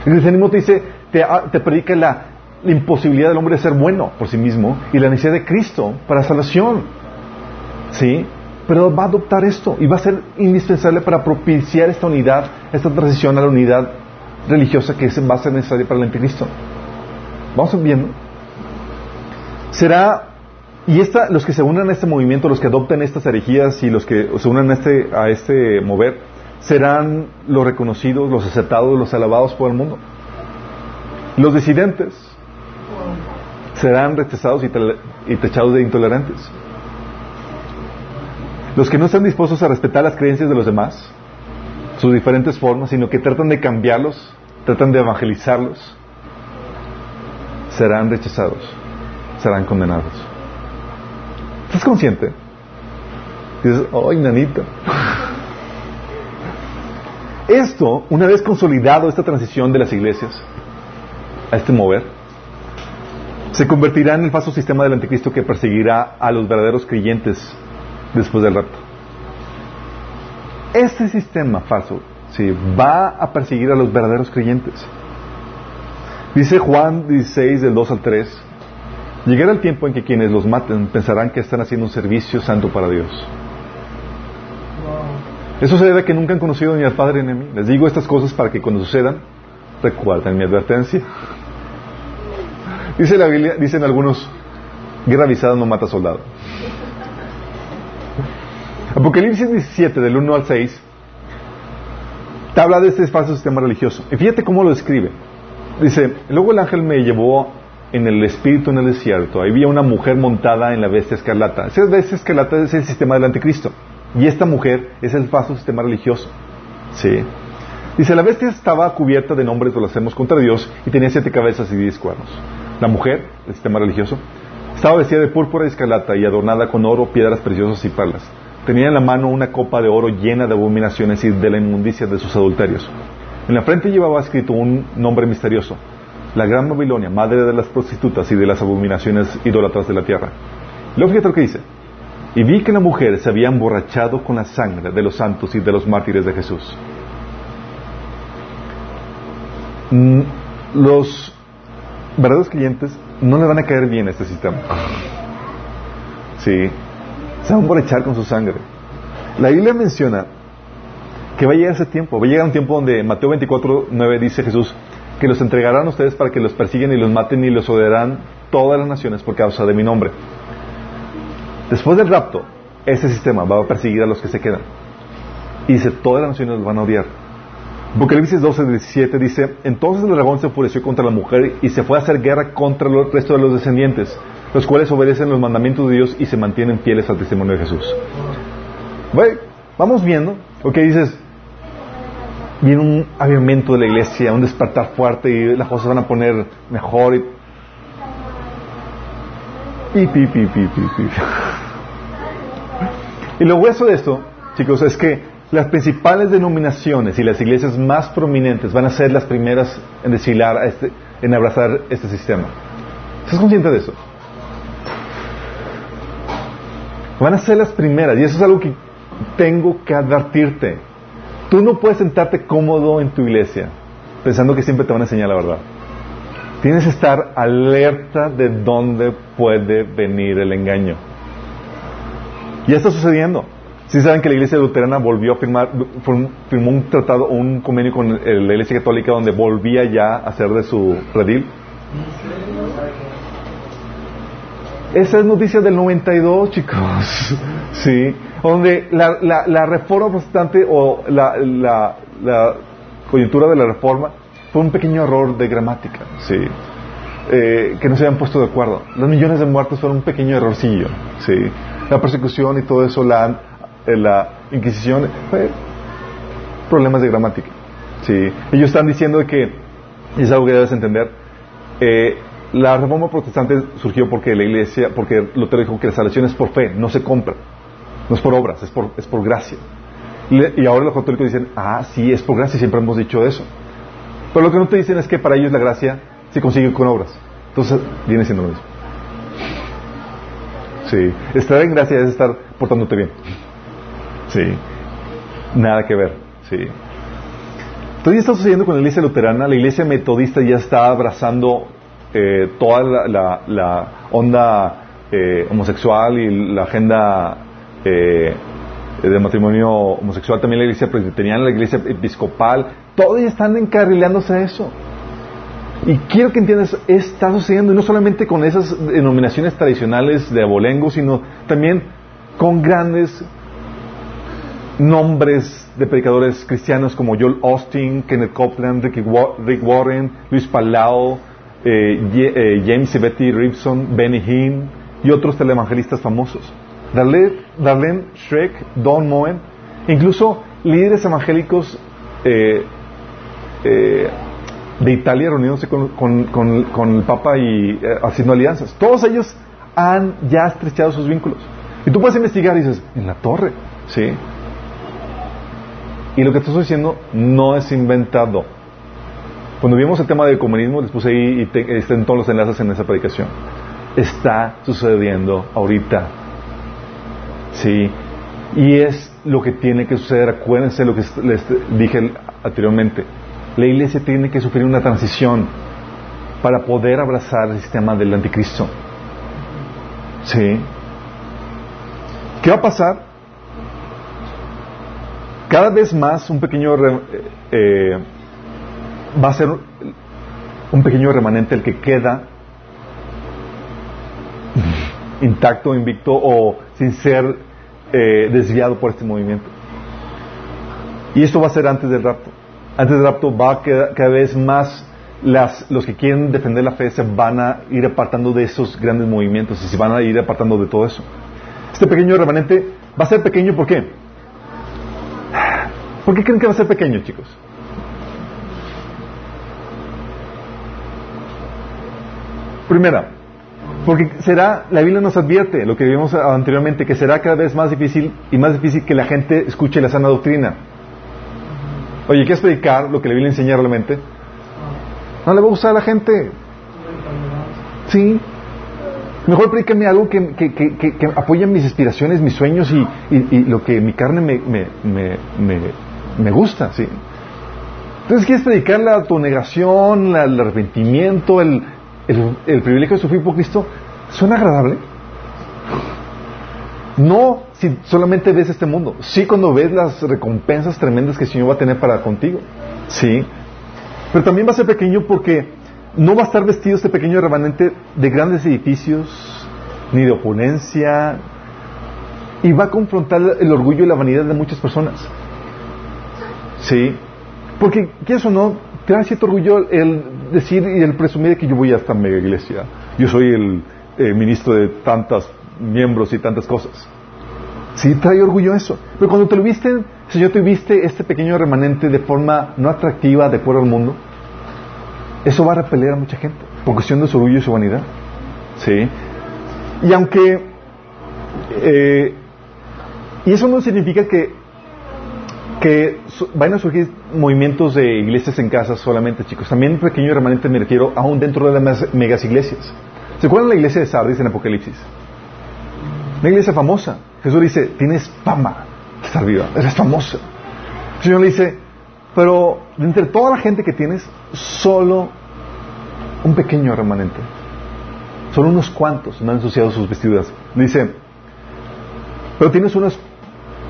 [SPEAKER 1] El cristianismo te dice, te, predica la, la imposibilidad del hombre de ser bueno por sí mismo y la necesidad de Cristo para salvación. ¿Sí? Pero va a adoptar esto y va a ser indispensable para propiciar esta unidad, esta transición a la unidad religiosa que va a ser necesaria para el anticristo. Vamos viendo. Será, y esta, los que se unan a este movimiento, los que adopten estas herejías y los que se unan a este, a este mover, serán los reconocidos, los aceptados, los alabados por el mundo. Los disidentes serán rechazados y, y tachados de intolerantes. Los que no están dispuestos a respetar las creencias de los demás, sus diferentes formas, sino que tratan de cambiarlos, tratan de evangelizarlos, serán rechazados, serán condenados. ¿Estás consciente? dices, ¡ay, nanita! Esto, una vez consolidado esta transición de las iglesias a este mover, se convertirá en el falso sistema del anticristo que perseguirá a los verdaderos creyentes después del rapto. Este sistema falso sí, va a perseguir a los verdaderos creyentes. Dice Juan 16 del 2 al 3, llegará el tiempo en que quienes los maten pensarán que están haciendo un servicio santo para Dios. Eso se debe a que nunca han conocido ni al Padre ni a mí. Les digo estas cosas para que cuando sucedan, recuerden mi advertencia. Dice la Biblia, dicen algunos, guerra avisada no mata soldado. Apocalipsis 17, del 1 al 6, te habla de este falso sistema religioso. Y fíjate cómo lo describe. Dice, luego el ángel me llevó en el espíritu en el desierto, había una mujer montada en la bestia escarlata. Esa bestia escarlata es el sistema del anticristo. Y esta mujer es el falso sistema religioso. ¿Sí? Dice, la bestia estaba cubierta de nombres blasfemos contra Dios y tenía siete cabezas y diez cuernos. La mujer, el sistema religioso, estaba vestida de púrpura y escarlata y adornada con oro, piedras preciosas y perlas. Tenía en la mano una copa de oro llena de abominaciones y de la inmundicia de sus adulterios. En la frente llevaba escrito un nombre misterioso, la Gran Babilonia, madre de las prostitutas y de las abominaciones idólatras de la tierra. Luego fíjate lo que dice. Y vi que la mujer se había emborrachado con la sangre de los santos y de los mártires de Jesús. Mm, los verdaderos clientes no le van a caer bien a este sistema. Sí. Se van a emborrachar con su sangre. La Biblia menciona que va a llegar ese tiempo. Va a llegar un tiempo donde Mateo 24, 9 dice Jesús que los entregarán a ustedes para que los persiguen y los maten y los odiarán todas las naciones por causa de mi nombre. Después del rapto, ese sistema va a perseguir a los que se quedan. Y dice, todas las naciones los van a odiar. Apocalipsis 12, 17 dice, entonces el dragón se enfureció contra la mujer y se fue a hacer guerra contra el resto de los descendientes, los cuales obedecen los mandamientos de Dios y se mantienen fieles al testimonio de Jesús. vamos viendo, ok, dices, viene un avivamiento de la iglesia, un despertar fuerte y las cosas van a poner mejor. Y, pi, pi, pi, y lo hueso de esto, chicos, es que las principales denominaciones y las iglesias más prominentes van a ser las primeras en desfilar, a este, en abrazar este sistema. ¿Estás consciente de eso? Van a ser las primeras, y eso es algo que tengo que advertirte. Tú no puedes sentarte cómodo en tu iglesia pensando que siempre te van a enseñar la verdad. Tienes que estar alerta de dónde puede venir el engaño. Ya está sucediendo. Si saben que la iglesia luterana volvió a firmar, firmó un tratado, un convenio con la iglesia católica donde volvía ya a hacer de su redil. Esa es noticia del 92, chicos. Sí donde la, la, reforma protestante o la, la, coyuntura de la reforma fue un pequeño error de gramática, ¿sí? Eh, que no se habían puesto de acuerdo. Los millones de muertos fueron un pequeño errorcillo, ¿sí? La persecución y todo eso, la, eh, la Inquisición, fue problemas de gramática, ¿sí? Ellos están diciendo que, y es algo que debes entender, eh, la reforma protestante surgió porque la iglesia, porque Lutero dijo que la salvación es por fe, no se compra. No es por obras, es por, es por gracia. Y ahora los católicos dicen, ah, sí, es por gracia, siempre hemos dicho eso. Pero lo que no te dicen es que para ellos la gracia se consigue con obras. Entonces, viene siendo lo mismo. Sí, estar en gracia es estar portándote bien. Sí, nada que ver. Sí. Entonces, ya está sucediendo con la iglesia luterana. La iglesia metodista ya está abrazando eh, toda la, onda eh, homosexual y la agenda eh, de matrimonio homosexual, también la iglesia presbiteriana, la iglesia episcopal, todos están encarrilándose a eso. Y quiero que entiendas, está sucediendo, y no solamente con esas denominaciones tradicionales de abolengo, sino también con grandes nombres de predicadores cristianos como Joel Austin, Kenneth Copeland, Rick Warren, Luis Palau, eh, eh, James y Betty Ribson, Benny Hinn y otros televangelistas famosos. Darlene, Shrek, Don Moen, incluso líderes evangélicos eh, eh, de Italia reuniéndose con, el Papa y eh, haciendo alianzas. Todos ellos han ya estrechado sus vínculos. Y tú puedes investigar y dices, en la torre, ¿sí? Y lo que te estoy diciendo no es inventado. Cuando vimos el tema del comunismo, les puse ahí y estén todos los enlaces en esa predicación. Está sucediendo ahorita. Sí, y es lo que tiene que suceder. Acuérdense lo que les dije anteriormente. La iglesia tiene que sufrir una transición para poder abrazar el sistema del anticristo. ¿Sí? ¿Qué va a pasar? Cada vez más un pequeño eh, va a ser un pequeño remanente el que queda intacto, invicto o sin ser eh, desviado por este movimiento. Y esto va a ser antes del rapto. Antes del rapto va a quedar cada vez más las, los que quieren defender la fe se van a ir apartando de esos grandes movimientos y se van a ir apartando de todo eso. Este pequeño remanente va a ser pequeño, ¿por qué? ¿Por qué creen que va a ser pequeño, chicos? Primera, porque será, la Biblia nos advierte, lo que vimos anteriormente, que será cada vez más difícil y más difícil que la gente escuche la sana doctrina. Oye, ¿quieres predicar lo que la Biblia enseña realmente? No le va a gustar a la gente. Sí. Mejor predícame algo que, que, que, que, apoye mis aspiraciones, mis sueños y, y, lo que mi carne me, me, me, me, gusta, ¿sí? Entonces, ¿quieres predicar la autonegación, el arrepentimiento, el, el, privilegio de sufrir por Cristo? ¿Suena agradable? No si solamente ves este mundo, sí cuando ves las recompensas tremendas que el Señor va a tener para contigo, sí. Pero también va a ser pequeño porque no va a estar vestido este pequeño remanente de grandes edificios, ni de opulencia, y va a confrontar el orgullo y la vanidad de muchas personas. Sí. Porque, ¿qué eso no? Te da cierto orgullo el decir y el presumir que yo voy a esta mega iglesia. Yo soy el eh, ministro de tantos miembros y tantas cosas. Sí, trae orgullo eso. Pero cuando te lo viste, Señor, te viste este pequeño remanente de forma no atractiva de acuerdo al mundo, eso va a repeler a mucha gente por cuestión de su orgullo y su vanidad. ¿Sí? Y aunque. Eh, y eso no significa que, que vayan a surgir movimientos de iglesias en casa solamente, chicos. También pequeño remanente me refiero aún dentro de las megas iglesias. ¿Se acuerdan de la iglesia de Sardis en Apocalipsis? Una iglesia famosa. Jesús dice, tienes fama de estar viva, eres famosa. El Señor le dice, pero de entre toda la gente que tienes, solo un pequeño remanente. Solo unos cuantos no han ensuciado sus vestiduras. Dice, pero tienes unas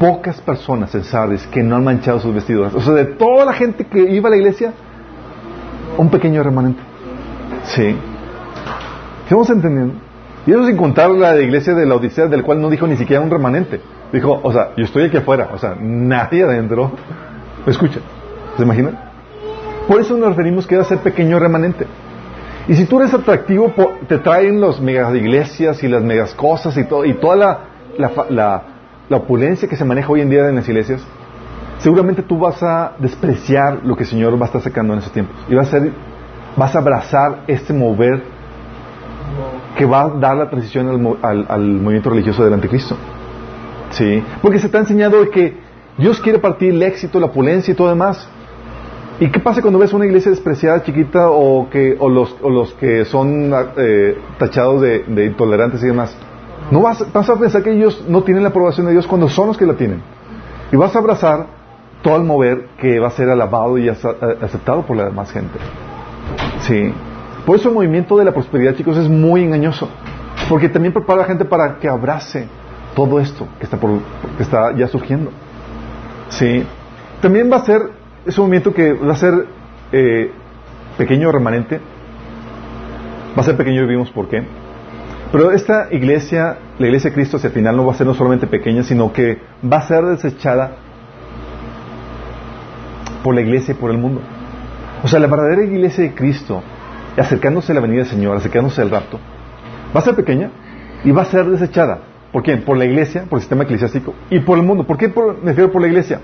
[SPEAKER 1] pocas personas en Sardis que no han manchado sus vestiduras. O sea, de toda la gente que iba a la iglesia, un pequeño remanente. Sí. ¿Estamos entendiendo? Y eso sin contar la iglesia de la Odisea, del cual no dijo ni siquiera un remanente. Dijo, o sea, yo estoy aquí afuera, o sea, nadie adentro. Escucha, ¿se imaginan? Por eso nos referimos que a ser pequeño remanente. Y si tú eres atractivo, te traen las megas iglesias y las megas cosas y, todo, y toda la, la, opulencia que se maneja hoy en día en las iglesias, seguramente tú vas a despreciar lo que el Señor va a estar sacando en esos tiempos. Y vas a, ser, vas a abrazar este mover que va a dar la transición al, al, movimiento religioso del anticristo. ¿Sí? Porque se te ha enseñado que Dios quiere partir el éxito, la opulencia y todo demás. ¿Y qué pasa cuando ves una iglesia despreciada, chiquita, o, que, o, los, o los que son eh, tachados de, intolerantes y demás? No vas, vas a pensar que ellos no tienen la aprobación de Dios cuando son los que la tienen. Y vas a abrazar todo el mover que va a ser alabado y aceptado por la demás gente. Sí. Por eso el movimiento de la prosperidad, chicos, es muy engañoso. Porque también prepara a la gente para que abrace todo esto que está, por, que está ya surgiendo. Sí. También va a ser, ese movimiento que va a ser eh, pequeño remanente. Va a ser pequeño y vimos por qué. Pero esta iglesia, la iglesia de Cristo hacia el final no va a ser no solamente pequeña, sino que va a ser desechada por la iglesia y por el mundo. O sea, la verdadera iglesia de Cristo acercándose a la venida del Señor, acercándose al rapto, va a ser pequeña y va a ser desechada. ¿Por quién? Por la iglesia, por el sistema eclesiástico y por el mundo. ¿Por qué me refiero por la iglesia?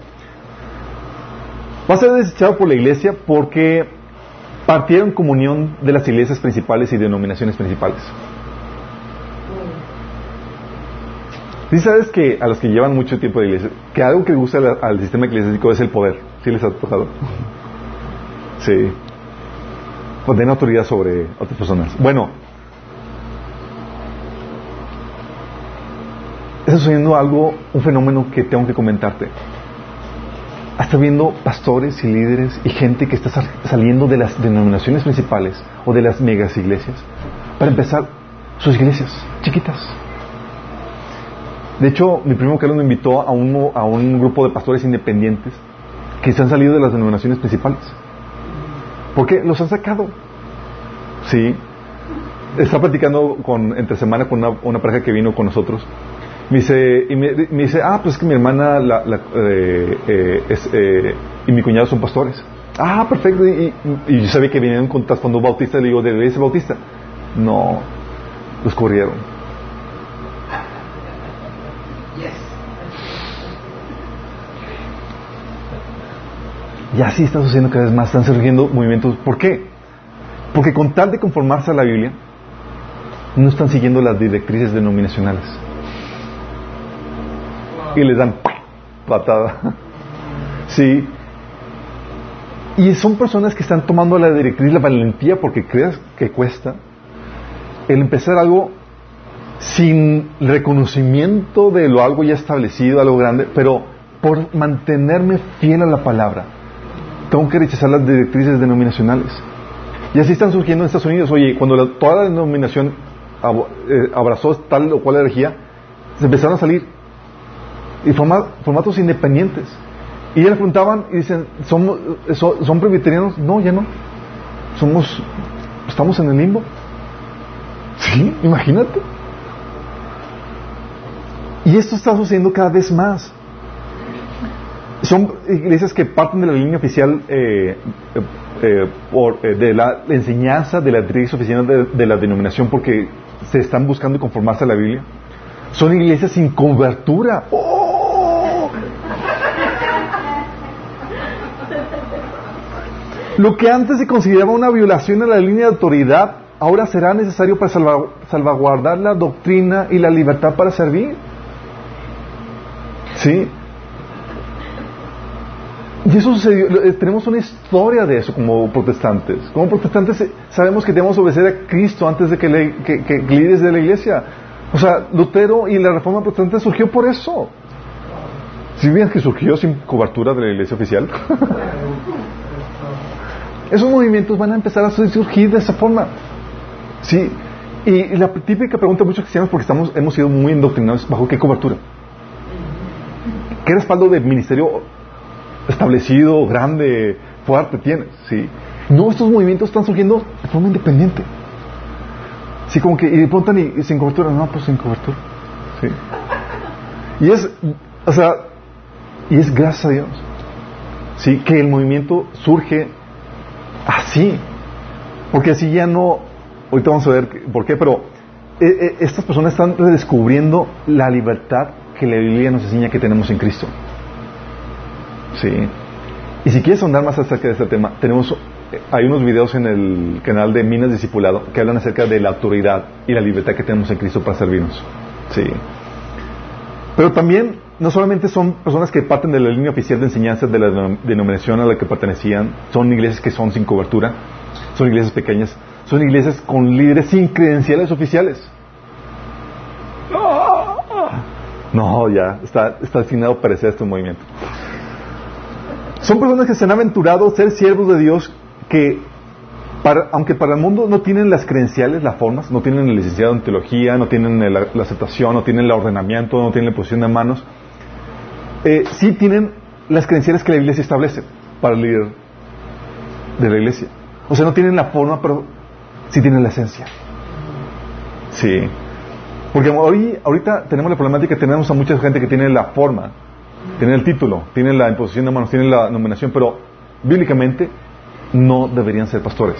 [SPEAKER 1] Va a ser desechado por la iglesia porque partieron comunión de las iglesias principales y denominaciones principales. ¿Sí sabes que a los que llevan mucho tiempo de iglesia, que algo que gusta al, sistema eclesiástico es el poder? ¿Sí les ha tocado? Sí pues den autoridad sobre otras personas. Bueno, está sucediendo algo, un fenómeno que tengo que comentarte. Hasta viendo pastores y líderes y gente que está saliendo de las denominaciones principales o de las megas iglesias para empezar sus iglesias chiquitas. De hecho, mi primo Carlos me invitó a un, grupo de pastores independientes que se han salido de las denominaciones principales. Porque los han sacado. Sí. Está platicando con, entre semana con una, pareja que vino con nosotros. Me dice, y me, dice, ah, pues es que mi hermana eh, eh, eh, y mi cuñado son pastores. Ah, perfecto. Y, yo sabía que venían con trasfondo bautista. Le digo, ¿de ese bautista? No, los corrieron. Y así está sucediendo cada vez más. Están surgiendo movimientos. ¿Por qué? Porque con tal de conformarse a la Biblia, no están siguiendo las directrices denominacionales. Y les dan patada. Sí. Y son personas que están tomando la directriz, la valentía, porque creas que cuesta, el empezar algo sin reconocimiento de lo algo ya establecido, algo grande, pero por mantenerme fiel a la palabra, tengo que rechazar las directrices denominacionales. Y así están surgiendo en Estados Unidos. Oye, cuando toda la denominación eh, abrazó tal o cual energía, se empezaron a salir y formatos independientes. Y ya le preguntaban y dicen, ¿son, son, ¿son presbiterianos? No, ya no. Somos, estamos en el limbo. Sí, imagínate. Y esto está sucediendo cada vez más. Son iglesias que parten de la línea oficial eh, eh, eh, de la enseñanza de la directriz oficial de, la denominación porque se están buscando conformarse a la Biblia. Son iglesias sin cobertura. ¡Oh! Lo que antes se consideraba una violación a la línea de autoridad, ahora será necesario para salvaguardar la doctrina y la libertad para servir. ¿Sí? Y eso sucedió, eh, tenemos una historia de eso como protestantes. Como protestantes eh, sabemos que debemos obedecer a Cristo antes de que, le, de la iglesia. O sea, Lutero y la reforma protestante surgió por eso. Si bien que surgió sin cobertura de la iglesia oficial. Esos movimientos van a empezar a surgir de esa forma. Sí. Y la típica pregunta de muchos cristianos, porque estamos, hemos sido muy indoctrinados, ¿bajo qué cobertura? ¿Qué respaldo de ministerio establecido, grande, fuerte tienes, ¿sí? No, estos movimientos están surgiendo de forma independiente. Sí, como que, y preguntan, ¿y, sin cobertura? No, pues sin cobertura. Sí. Y es, o sea, y es gracias a Dios. Sí, que el movimiento surge así. Porque así ya no, ahorita vamos a ver por qué, pero eh, eh, estas personas están redescubriendo la libertad que la Biblia nos enseña que tenemos en Cristo. Sí. Y si quieres sondar más acerca de este tema, tenemos hay unos videos en el canal de Minas Discipulado que hablan acerca de la autoridad y la libertad que tenemos en Cristo para servirnos. Sí. Pero también no solamente son personas que parten de la línea oficial de enseñanza de la denominación a la que pertenecían, son iglesias que son sin cobertura, son iglesias pequeñas, son iglesias con líderes sin credenciales oficiales. No, ya, está, está destinado a perecer este movimiento. Son personas que se han aventurado a ser siervos de Dios que, aunque para el mundo no tienen las credenciales, las formas, no tienen el licenciado en teología, no tienen la, aceptación, no tienen el ordenamiento, no tienen la posición de manos, eh, sí tienen las credenciales que la iglesia establece para el líder de la iglesia. O sea, no tienen la forma, pero sí tienen la esencia. Sí. Porque hoy, ahorita tenemos la problemática, tenemos a mucha gente que tiene la forma, tiene el título, tiene la imposición de manos, tiene la nominación, pero bíblicamente no deberían ser pastores.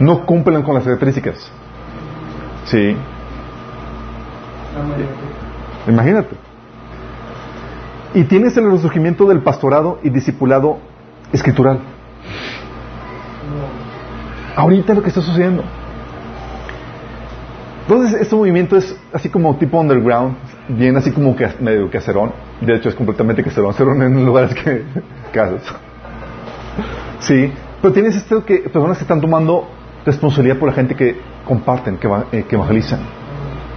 [SPEAKER 1] No cumplen con las características. Sí. Imagínate. Y tienes el resurgimiento del pastorado y discipulado escritural. Ahorita lo que está sucediendo. Entonces, este movimiento es así como tipo underground, bien así como que medio caserón. De hecho, es completamente caserón, caserón en lugares que casas. Sí, pero tienes esto que personas que están tomando responsabilidad por la gente que comparten, que, eh, que evangelizan.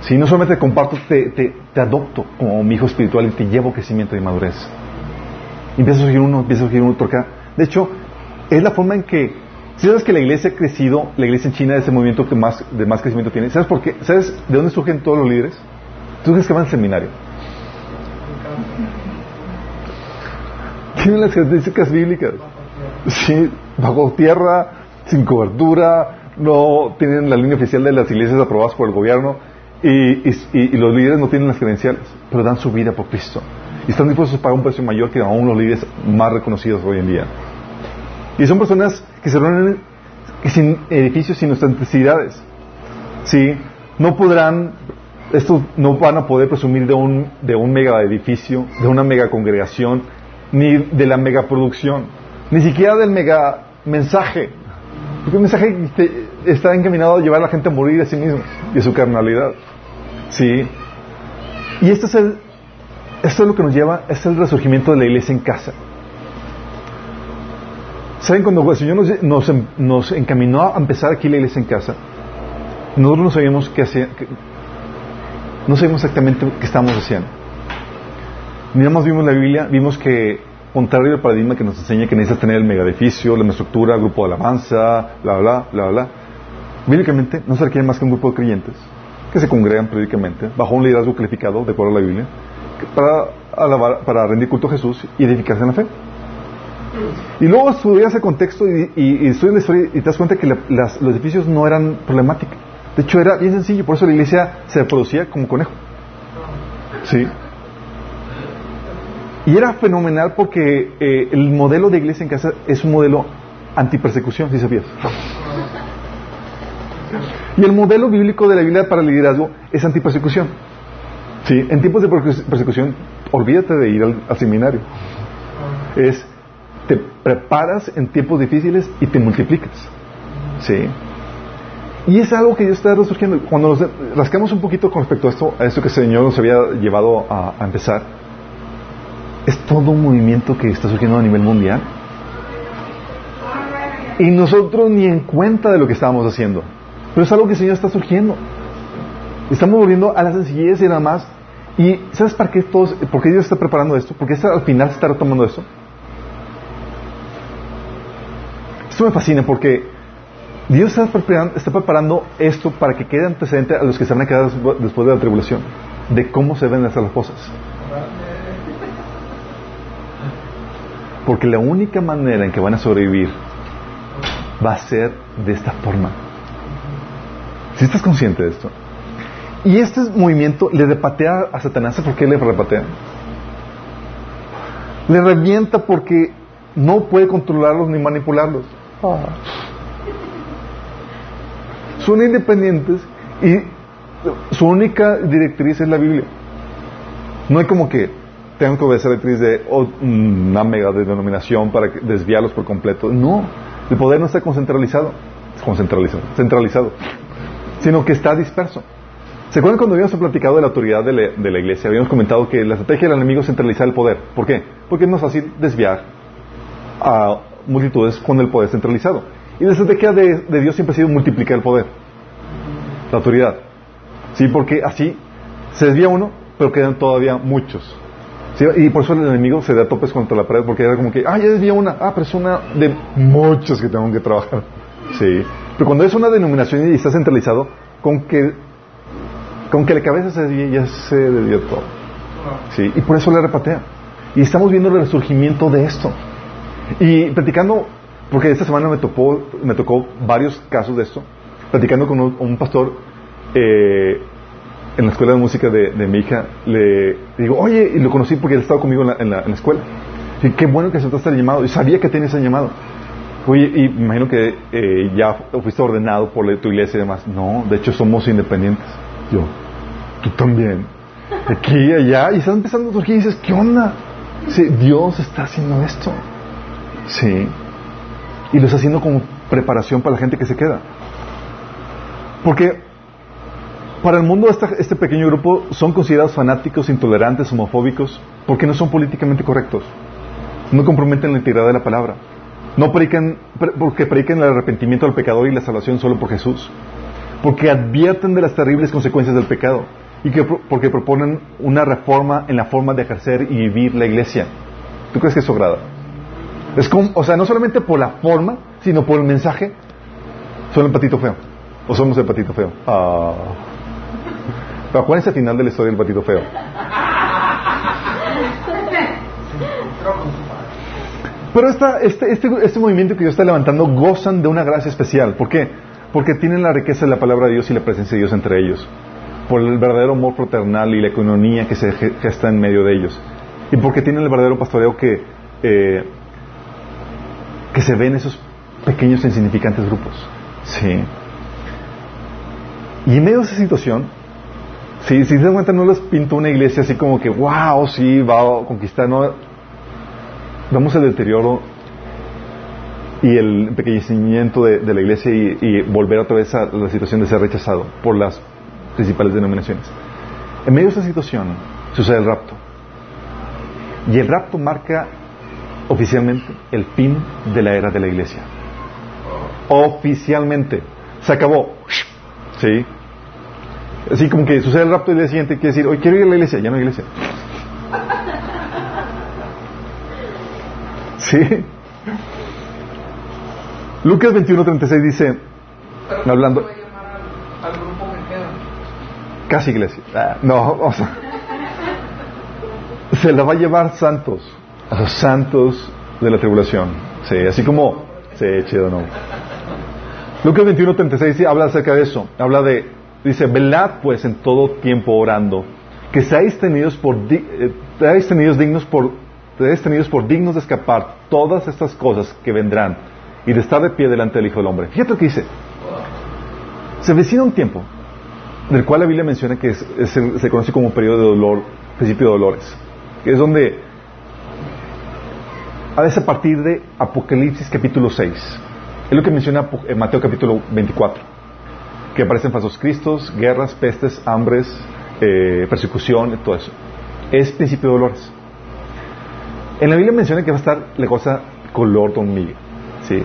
[SPEAKER 1] Sí, no solamente te comparto, te, te, adopto como mi hijo espiritual y te llevo crecimiento y madurez. Y empieza a surgir uno, empieza a surgir otro acá. De hecho, es la forma en que si sabes que la iglesia ha crecido, la iglesia en China es el movimiento que más, de más crecimiento tiene. ¿Sabes por qué? ¿Sabes de dónde surgen todos los líderes? Tú crees que van al seminario. Tienen las características bíblicas. Sí, bajo tierra, sin cobertura, no tienen la línea oficial de las iglesias aprobadas por el gobierno y, y, los líderes no tienen las credenciales, pero dan su vida por Cristo. Y están dispuestos a pagar un precio mayor que aún los líderes más reconocidos hoy en día. Y son personas que se reúnen sin edificios, sin nuestras necesidades. ¿Sí? No podrán, estos no van a poder presumir de un, de un mega edificio, de una mega congregación, ni de la mega producción, ni siquiera del mega mensaje. Porque el mensaje está encaminado a llevar a la gente a morir a sí mismo y a su carnalidad. ¿Sí? Y esto es, el, esto es lo que nos lleva, es el resurgimiento de la iglesia en casa. ¿Saben? Cuando el Señor nos, nos, encaminó a empezar aquí la iglesia en casa, nosotros no sabíamos qué hacía, no sabíamos exactamente qué estábamos haciendo. Miramos, vimos la Biblia, vimos que, contrario al paradigma que nos enseña que necesitas tener el megaedificio, la estructura, grupo de alabanza, bla, bla, bla, bla, bíblicamente no se requiere más que un grupo de creyentes que se congregan periódicamente bajo un liderazgo calificado, de acuerdo a la Biblia, para, para rendir culto a Jesús y edificarse en la fe. Y luego estudias el contexto y, estudias la historia y te das cuenta que los edificios no eran problemáticos. De hecho, era bien sencillo, por eso la iglesia se reproducía como conejo. ¿Sí? Y era fenomenal porque eh, el modelo de iglesia en casa es un modelo antipersecución, si sabías. Y el modelo bíblico de la Biblia para el liderazgo es antipersecución. ¿Sí? En tiempos de persecución, olvídate de ir al seminario. Es te preparas en tiempos difíciles y te multiplicas. ¿Sí? Y es algo que Dios está resurgiendo. Cuando nos rascamos un poquito con respecto a esto, a esto que el Señor nos había llevado a, empezar, es todo un movimiento que está surgiendo a nivel mundial. Y nosotros ni en cuenta de lo que estábamos haciendo. Pero es algo que el Señor está surgiendo. Estamos volviendo a la sencillez y nada más. ¿Y sabes para qué todos, por qué Dios está preparando esto? Porque al final se está retomando esto. Esto me fascina porque Dios está preparando, esto para que quede antecedente a los que se van a quedar después de la tribulación, de cómo se ven hacer las cosas. Porque la única manera en que van a sobrevivir va a ser de esta forma. Si estás consciente de esto. Y este movimiento le repatea a Satanás. ¿Por qué le repatea? Le revienta porque no puede controlarlos ni manipularlos. Son independientes y su única directriz es la Biblia. No hay como que tengo que obedecer la directriz de una mega denominación para desviarlos por completo. No, el poder no está concentralizado, concentralizado, centralizado, sino que está disperso. ¿Se acuerdan cuando habíamos platicado de la autoridad de la, de la, iglesia? Habíamos comentado que la estrategia del enemigo es centralizar el poder. ¿Por qué? Porque es más fácil desviar a multitudes con el poder centralizado. Y la estrategia de, de Dios siempre ha sido multiplicar el poder, la autoridad. Sí, porque así se desvía uno, pero quedan todavía muchos. Y por eso el enemigo se da topes contra la pared, porque era como que, ah, ya desvía una, ah, pero es una de muchos que tengo que trabajar. Sí. Pero cuando es una denominación y está centralizado, con que, con que la cabeza se desvíe, ya se desvía todo. Sí. Y por eso le repatea. Y estamos viendo el resurgimiento de esto. Y platicando, porque esta semana me tocó, me tocó varios casos de esto, platicando con un, pastor eh, en la escuela de música de, mi hija, le digo, oye, y lo conocí porque él estaba conmigo en la, escuela. Y qué bueno que aceptaste el llamado. Y sabía que tenía ese llamado. Oye, y me imagino que eh, ya fuiste ordenado por tu iglesia y demás. No, de hecho somos independientes. Yo, tú también. Aquí allá. Y estás empezando a surgir y dices, ¿qué onda? Dios está haciendo esto. Sí. Y lo está haciendo como preparación para la gente que se queda. Porque para el mundo este pequeño grupo son considerados fanáticos, intolerantes, homofóbicos, porque no son políticamente correctos. No comprometen la integridad de la palabra. No predican, porque predican el arrepentimiento del pecador y la salvación solo por Jesús. Porque advierten de las terribles consecuencias del pecado. Y que, porque proponen una reforma en la forma de ejercer y vivir la iglesia. ¿Tú crees que eso agrada? Es como, o sea, no solamente por la forma, sino por el mensaje. Son el patito feo. O somos el patito feo. Ah. Pero ¿cuál es el final de la historia del patito feo? Pero esta, este, este, este movimiento que Dios está levantando gozan de una gracia especial. ¿Por qué? Porque tienen la riqueza de la palabra de Dios y la presencia de Dios entre ellos. Por el verdadero amor fraternal y la economía que se gesta en medio de ellos. Y porque tienen el verdadero pastoreo que eh, que se ven esos pequeños e insignificantes grupos. Sí. Y en medio de esa situación, si, si se dan cuenta, no les pinto una iglesia así como que, wow, sí, va a conquistar, no. Vamos al deterioro y el empequeñecimiento de, de la iglesia y, y, volver otra vez a la situación de ser rechazado por las principales denominaciones. En medio de esa situación sucede el rapto. Y el rapto marca oficialmente el fin de la era de la iglesia. Oficialmente. Se acabó. ¿Sí? Así como que sucede el rapto y el siguiente quiere decir, hoy quiero ir a la iglesia, ya no hay iglesia. ¿Sí? Lucas 21:36 dice, hablando... Casi iglesia. Ah, no, o sea, se la va a llevar santos, a los santos de la tribulación. Sí, así como... Sí, chido, no. Lucas 21:36 habla acerca de eso. Habla de, dice, velad pues en todo tiempo orando, que seáis tenidos por, eh, seáis tenidos dignos por, seáis tenidos por dignos de escapar todas estas cosas que vendrán y de estar de pie delante del Hijo del Hombre. Fíjate lo que dice. Se vecina un tiempo del cual la Biblia menciona que es, se conoce como periodo de dolor, principio de dolores, que es donde a veces a partir de Apocalipsis capítulo 6, es lo que menciona en Mateo capítulo 24, que aparecen falsos cristos, guerras, pestes, hambres, eh, persecución, todo eso. Es principio de dolores. En la Biblia menciona que va a estar la cosa color hormiga. ¿sí?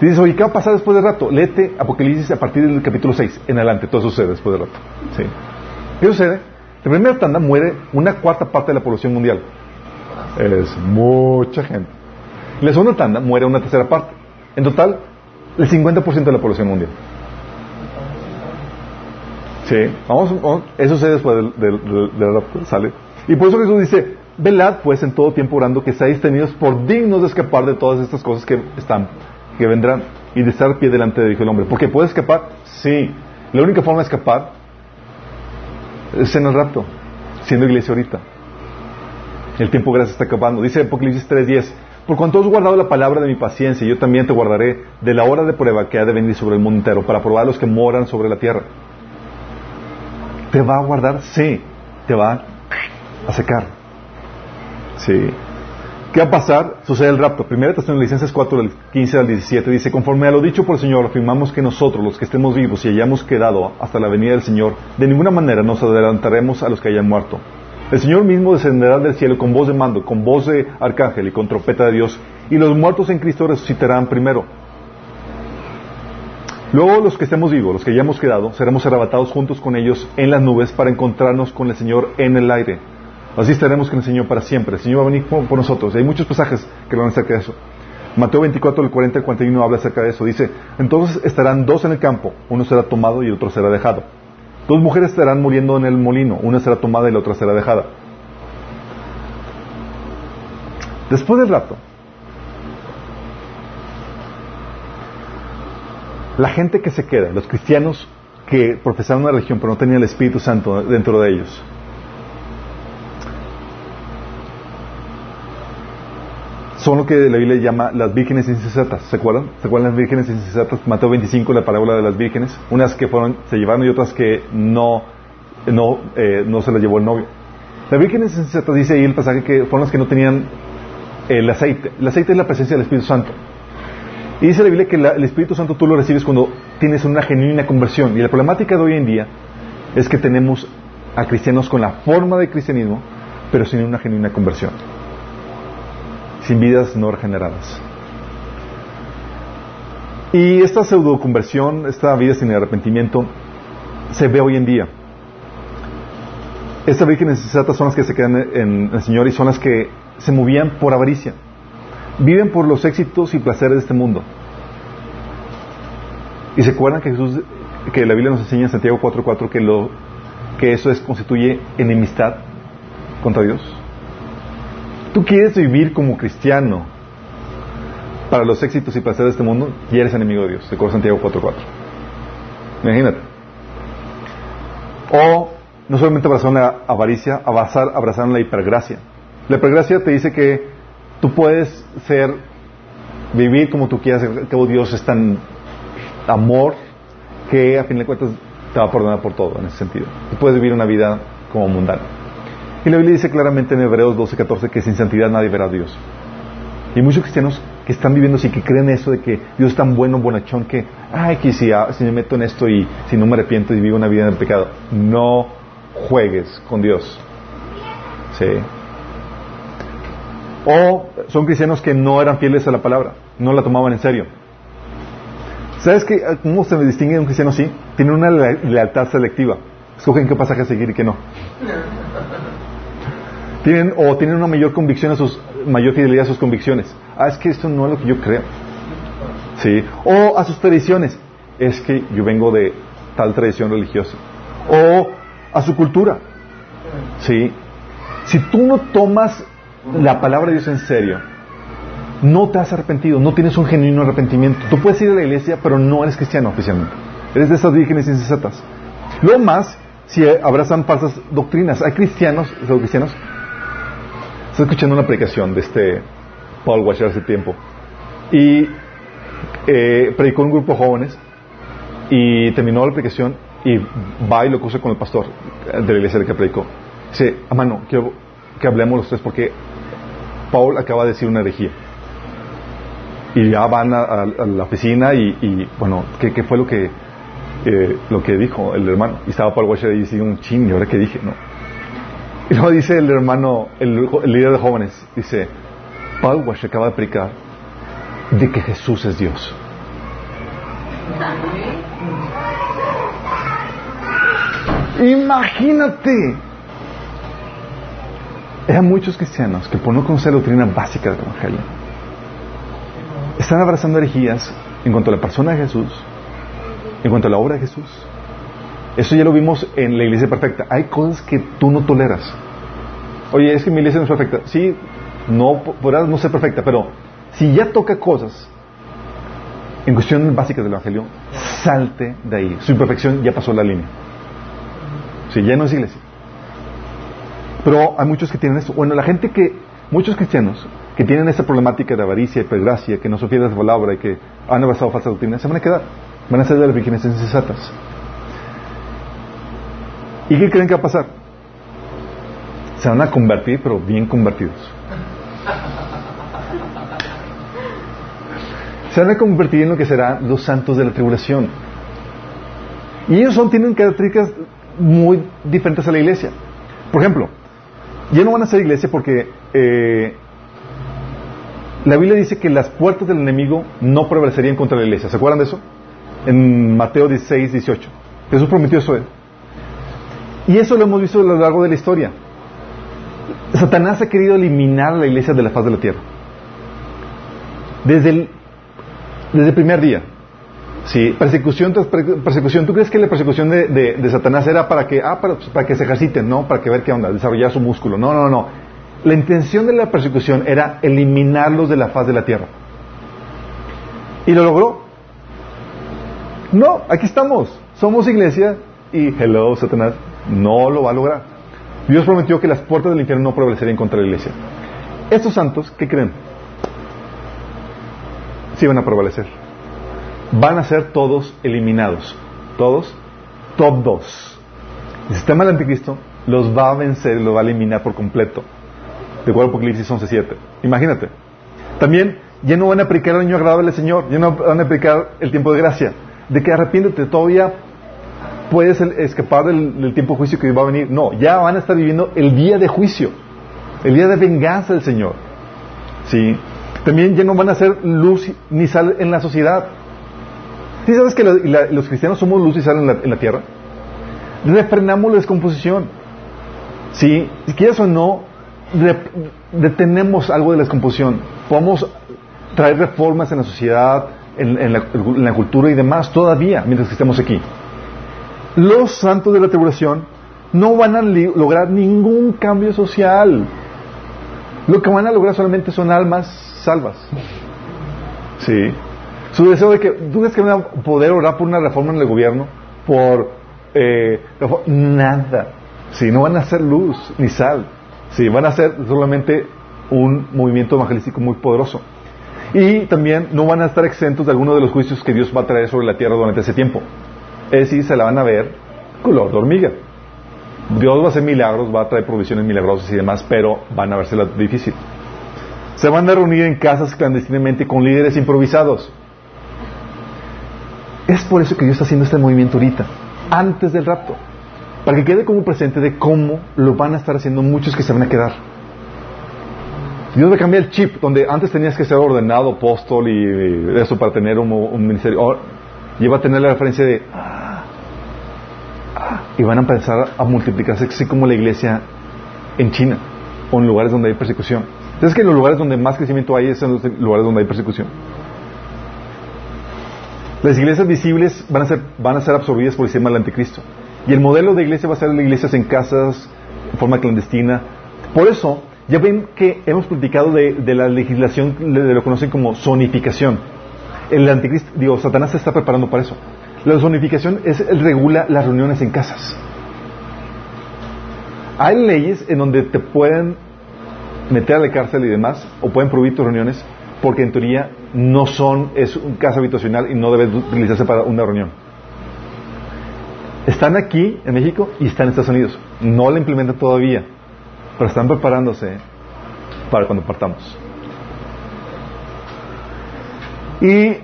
[SPEAKER 1] Dices, oye, ¿qué va a pasar después del rato? Léete Apocalipsis a partir del capítulo 6 en adelante, todo sucede después del rato. ¿sí? ¿Qué sucede? La primera tanda muere una cuarta parte de la población mundial. Es mucha gente. En la segunda tanda muere una tercera parte. En total, el 50% de la población mundial. Sí, vamos, eso sucede después del, del, sale. Y por eso Jesús dice, velad pues en todo tiempo orando que seáis tenidos por dignos de escapar de todas estas cosas que están, que vendrán y de estar pie delante de Hijo el Hombre. Porque puede escapar, sí. La única forma de escapar es en el rapto, siendo iglesia ahorita. El tiempo gracias está acabando. Dice Apocalipsis 3.10, por cuanto has guardado la palabra de mi paciencia, yo también te guardaré de la hora de prueba que ha de venir sobre el mundo entero para probar a los que moran sobre la tierra. ¿Te va a guardar? Sí. Te va a secar. Sí. ¿Qué va a pasar? Sucede el rapto. Primera Tesalonicenses 4, del 15 al 17 dice, conforme a lo dicho por el Señor, afirmamos que nosotros, los que estemos vivos y hayamos quedado hasta la venida del Señor, de ninguna manera nos adelantaremos a los que hayan muerto. El Señor mismo descenderá del cielo con voz de mando, con voz de arcángel y con trompeta de Dios, y los muertos en Cristo resucitarán primero. Luego los que estemos vivos, los que hayamos quedado, seremos arrebatados juntos con ellos en las nubes para encontrarnos con el Señor en el aire. Así estaremos con el Señor para siempre. El Señor va a venir por, nosotros. Hay muchos pasajes que hablan acerca de eso. Mateo 24, del 40 al 41 habla acerca de eso. Dice, entonces estarán dos en el campo, uno será tomado y otro será dejado. Dos mujeres estarán muriendo en el molino, una será tomada y la otra será dejada. Después del rato, la gente que se queda, los cristianos que profesaban una religión pero no tenían el Espíritu Santo dentro de ellos, son lo que la Biblia llama las vírgenes insensatas. ¿Se acuerdan? ¿Se acuerdan las vírgenes insensatas? Mateo 25, la parábola de las vírgenes. Unas que fueron, se llevaron y otras que no, no, eh, no se las llevó el novio. Las vírgenes insensatas dice ahí el pasaje que fueron las que no tenían el aceite. El aceite es la presencia del Espíritu Santo. Y dice la Biblia que el Espíritu Santo tú lo recibes cuando tienes una genuina conversión. Y la problemática de hoy en día es que tenemos a cristianos con la forma de cristianismo, pero sin una genuina conversión sin vidas no regeneradas. Y esta pseudo conversión, esta vida sin arrepentimiento, se ve hoy en día. Estas vírgenes sensatas son las que se quedan en el Señor y son las que se movían por avaricia. Viven por los éxitos y placeres de este mundo. Y se acuerdan que Jesús, que la Biblia nos enseña en Santiago 4.4 que lo que eso es constituye enemistad contra Dios. Tú quieres vivir como cristiano para los éxitos y placeres de este mundo y eres enemigo de Dios. De Santiago 4.4. Imagínate. O no solamente abrazar la avaricia, abrazar, abrazar la hipergracia. La hipergracia te dice que tú puedes ser vivir como tú quieras, al cabo Dios es tan amor que a fin de cuentas te va a perdonar por todo en ese sentido. Tú puedes vivir una vida como mundana. Y la Biblia dice claramente en Hebreos 12:14 que sin santidad nadie verá a Dios. Y muchos cristianos que están viviendo así, que creen eso de que Dios es tan bueno, bonachón, que, ay, que si, ah, me meto en esto y si no me arrepiento y vivo una vida en el pecado, no juegues con Dios. ¿Sí? O son cristianos que no eran fieles a la palabra, no la tomaban en serio. ¿Sabes qué? cómo se distingue un cristiano así? Tienen una lealtad selectiva. Escogen qué pasaje seguir y qué no. Tienen, o tienen una mayor convicción a sus, mayor fidelidad a sus convicciones. Ah, es que esto no es lo que yo creo. ¿Sí? O a sus tradiciones. Es que yo vengo de tal tradición religiosa. O a su cultura. ¿Sí? Si tú no tomas la palabra de Dios en serio, no te has arrepentido, no tienes un genuino arrepentimiento. Tú puedes ir a la iglesia, pero no eres cristiano oficialmente. Eres de esas vírgenes insensatas. Lo más, si abrazan falsas doctrinas. Hay cristianos, ¿son cristianos? Estoy escuchando una predicación de este Paul Washer hace tiempo. Y eh, predicó un grupo de jóvenes y terminó la predicación y va y lo cruza con el pastor de la iglesia que predicó. Dice, mano, quiero que hablemos los tres porque Paul acaba de decir una herejía. Y ya van a, la oficina y, bueno, ¿qué, fue lo que eh, lo que dijo el hermano? Y estaba Paul Washer y dice un ching, ¿y ahora qué dije? No. Y luego dice el hermano, el, líder de jóvenes, dice, Paul acaba de predicar de que Jesús es Dios. Imagínate. Hay muchos cristianos que por no conocer la doctrina básica del Evangelio están abrazando herejías en cuanto a la persona de Jesús, en cuanto a la obra de Jesús. Eso ya lo vimos en la iglesia perfecta. Hay cosas que tú no toleras. Oye, es que mi iglesia no es perfecta. Sí, no podrás no ser perfecta, pero si ya toca cosas en cuestiones básicas del Evangelio, salte de ahí. Su imperfección ya pasó la línea. Si ya no es iglesia. Pero hay muchos que tienen eso. Bueno, la gente que, muchos cristianos que tienen esa problemática de avaricia y desgracia, que no son la palabra y que han abrazado falsa doctrina, se van a quedar. Van a ser de las vírgenes insensatas. ¿Y qué creen que va a pasar? Se van a convertir, pero bien convertidos. Se van a convertir en lo que serán los santos de la tribulación. Y ellos son, tienen características muy diferentes a la iglesia. Por ejemplo, ya no van a ser iglesia porque eh, la Biblia dice que las puertas del enemigo no prevalecerían contra la iglesia. ¿Se acuerdan de eso? En Mateo 16, 18. Jesús prometió eso. Y eso lo hemos visto a lo largo de la historia. Satanás ha querido eliminar la iglesia de la faz de la tierra. Desde el, desde primer día. Sí, persecución tras persecución. ¿Tú crees que la persecución de, de, Satanás era para que, ah, para, para, que se ejerciten, no, para que ver qué onda, desarrollar su músculo? No, no, no. La intención de la persecución era eliminarlos de la faz de la tierra. ¿Y lo logró? No, aquí estamos. Somos iglesia y, hello, Satanás, no lo va a lograr. Dios prometió que las puertas del infierno no prevalecerían contra la iglesia. Estos santos, ¿qué creen? Sí van a prevalecer. Van a ser todos eliminados. Todos, todos. El sistema del anticristo los va a vencer, los va a eliminar por completo. De acuerdo a Apocalipsis 11.7. Imagínate. También ya no van a aplicar el año agradable al Señor, ya no van a aplicar el tiempo de gracia. De que arrepiéntete, todavía puedes escapar del, tiempo de juicio que va a venir. No, ya van a estar viviendo el día de juicio, el día de venganza del Señor. ¿Sí? También ya no van a ser luz ni sal en la sociedad. ¿Sí sabes que los cristianos somos luz y sal en la, tierra? Refrenamos la descomposición. ¿Sí? Si quieres o no, detenemos algo de la descomposición. Podemos traer reformas en la sociedad, en, la, la cultura y demás todavía, mientras que estemos aquí los santos de la tribulación no van a lograr ningún cambio social. Lo que van a lograr solamente son almas salvas. Sí. Su deseo de que, ¿tú crees que van a poder orar por una reforma en el gobierno? Por eh, nada. Sí, no van a ser luz ni sal. Sí, van a ser solamente un movimiento evangelístico muy poderoso. Y también no van a estar exentos de alguno de los juicios que Dios va a traer sobre la tierra durante ese tiempo. Es decir, se la van a ver color de hormiga. Dios va a hacer milagros, va a traer provisiones milagrosas y demás, pero van a versela difícil. Se van a reunir en casas clandestinamente con líderes improvisados. Es por eso que Dios está haciendo este movimiento ahorita, antes del rapto, para que quede como presente de cómo lo van a estar haciendo muchos que se van a quedar. Dios va a cambiar el chip, donde antes tenías que ser ordenado, apóstol y eso para tener un, ministerio. Y va a tener la referencia de y van a empezar a multiplicarse así como la iglesia en China o en lugares donde hay persecución. Entonces que los lugares donde más crecimiento hay es los lugares donde hay persecución. Las iglesias visibles van a ser, van a ser absorbidas por el sistema del anticristo. Y el modelo de iglesia va a ser las iglesias en casas, en forma clandestina. Por eso, ya ven que hemos platicado de, de la legislación, de lo que conocen como zonificación. El anticristo, digo, Satanás se está preparando para eso. La zonificación es, regula las reuniones en casas. Hay leyes en donde te pueden meter a la cárcel y demás, o pueden prohibir tus reuniones, porque en teoría no son, es un casa habitacional y no debe utilizarse para una reunión. Están aquí en México y están en Estados Unidos. No la implementan todavía, pero están preparándose para cuando partamos. Y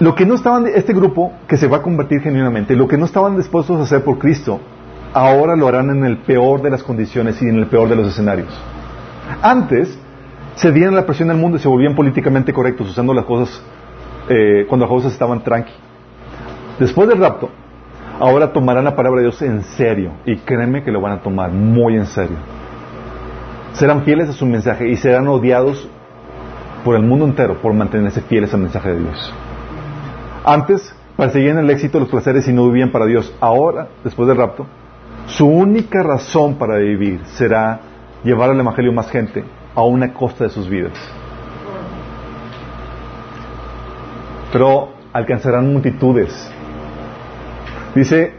[SPEAKER 1] lo que no estaban, este grupo que se va a convertir genuinamente, lo que no estaban dispuestos a hacer por Cristo, ahora lo harán en el peor de las condiciones y en el peor de los escenarios. Antes, cedían a la presión del mundo y se volvían políticamente correctos, usando las cosas eh, cuando las cosas estaban tranqui. Después del rapto, ahora tomarán la palabra de Dios en serio, y créeme que lo van a tomar muy en serio. Serán fieles a su mensaje y serán odiados por el mundo entero por mantenerse fieles al mensaje de Dios. Antes perseguían el éxito, los placeres y no vivían para Dios. Ahora, después del rapto, su única razón para vivir será llevar al Evangelio más gente a una costa de sus vidas. Pero alcanzarán multitudes. Dice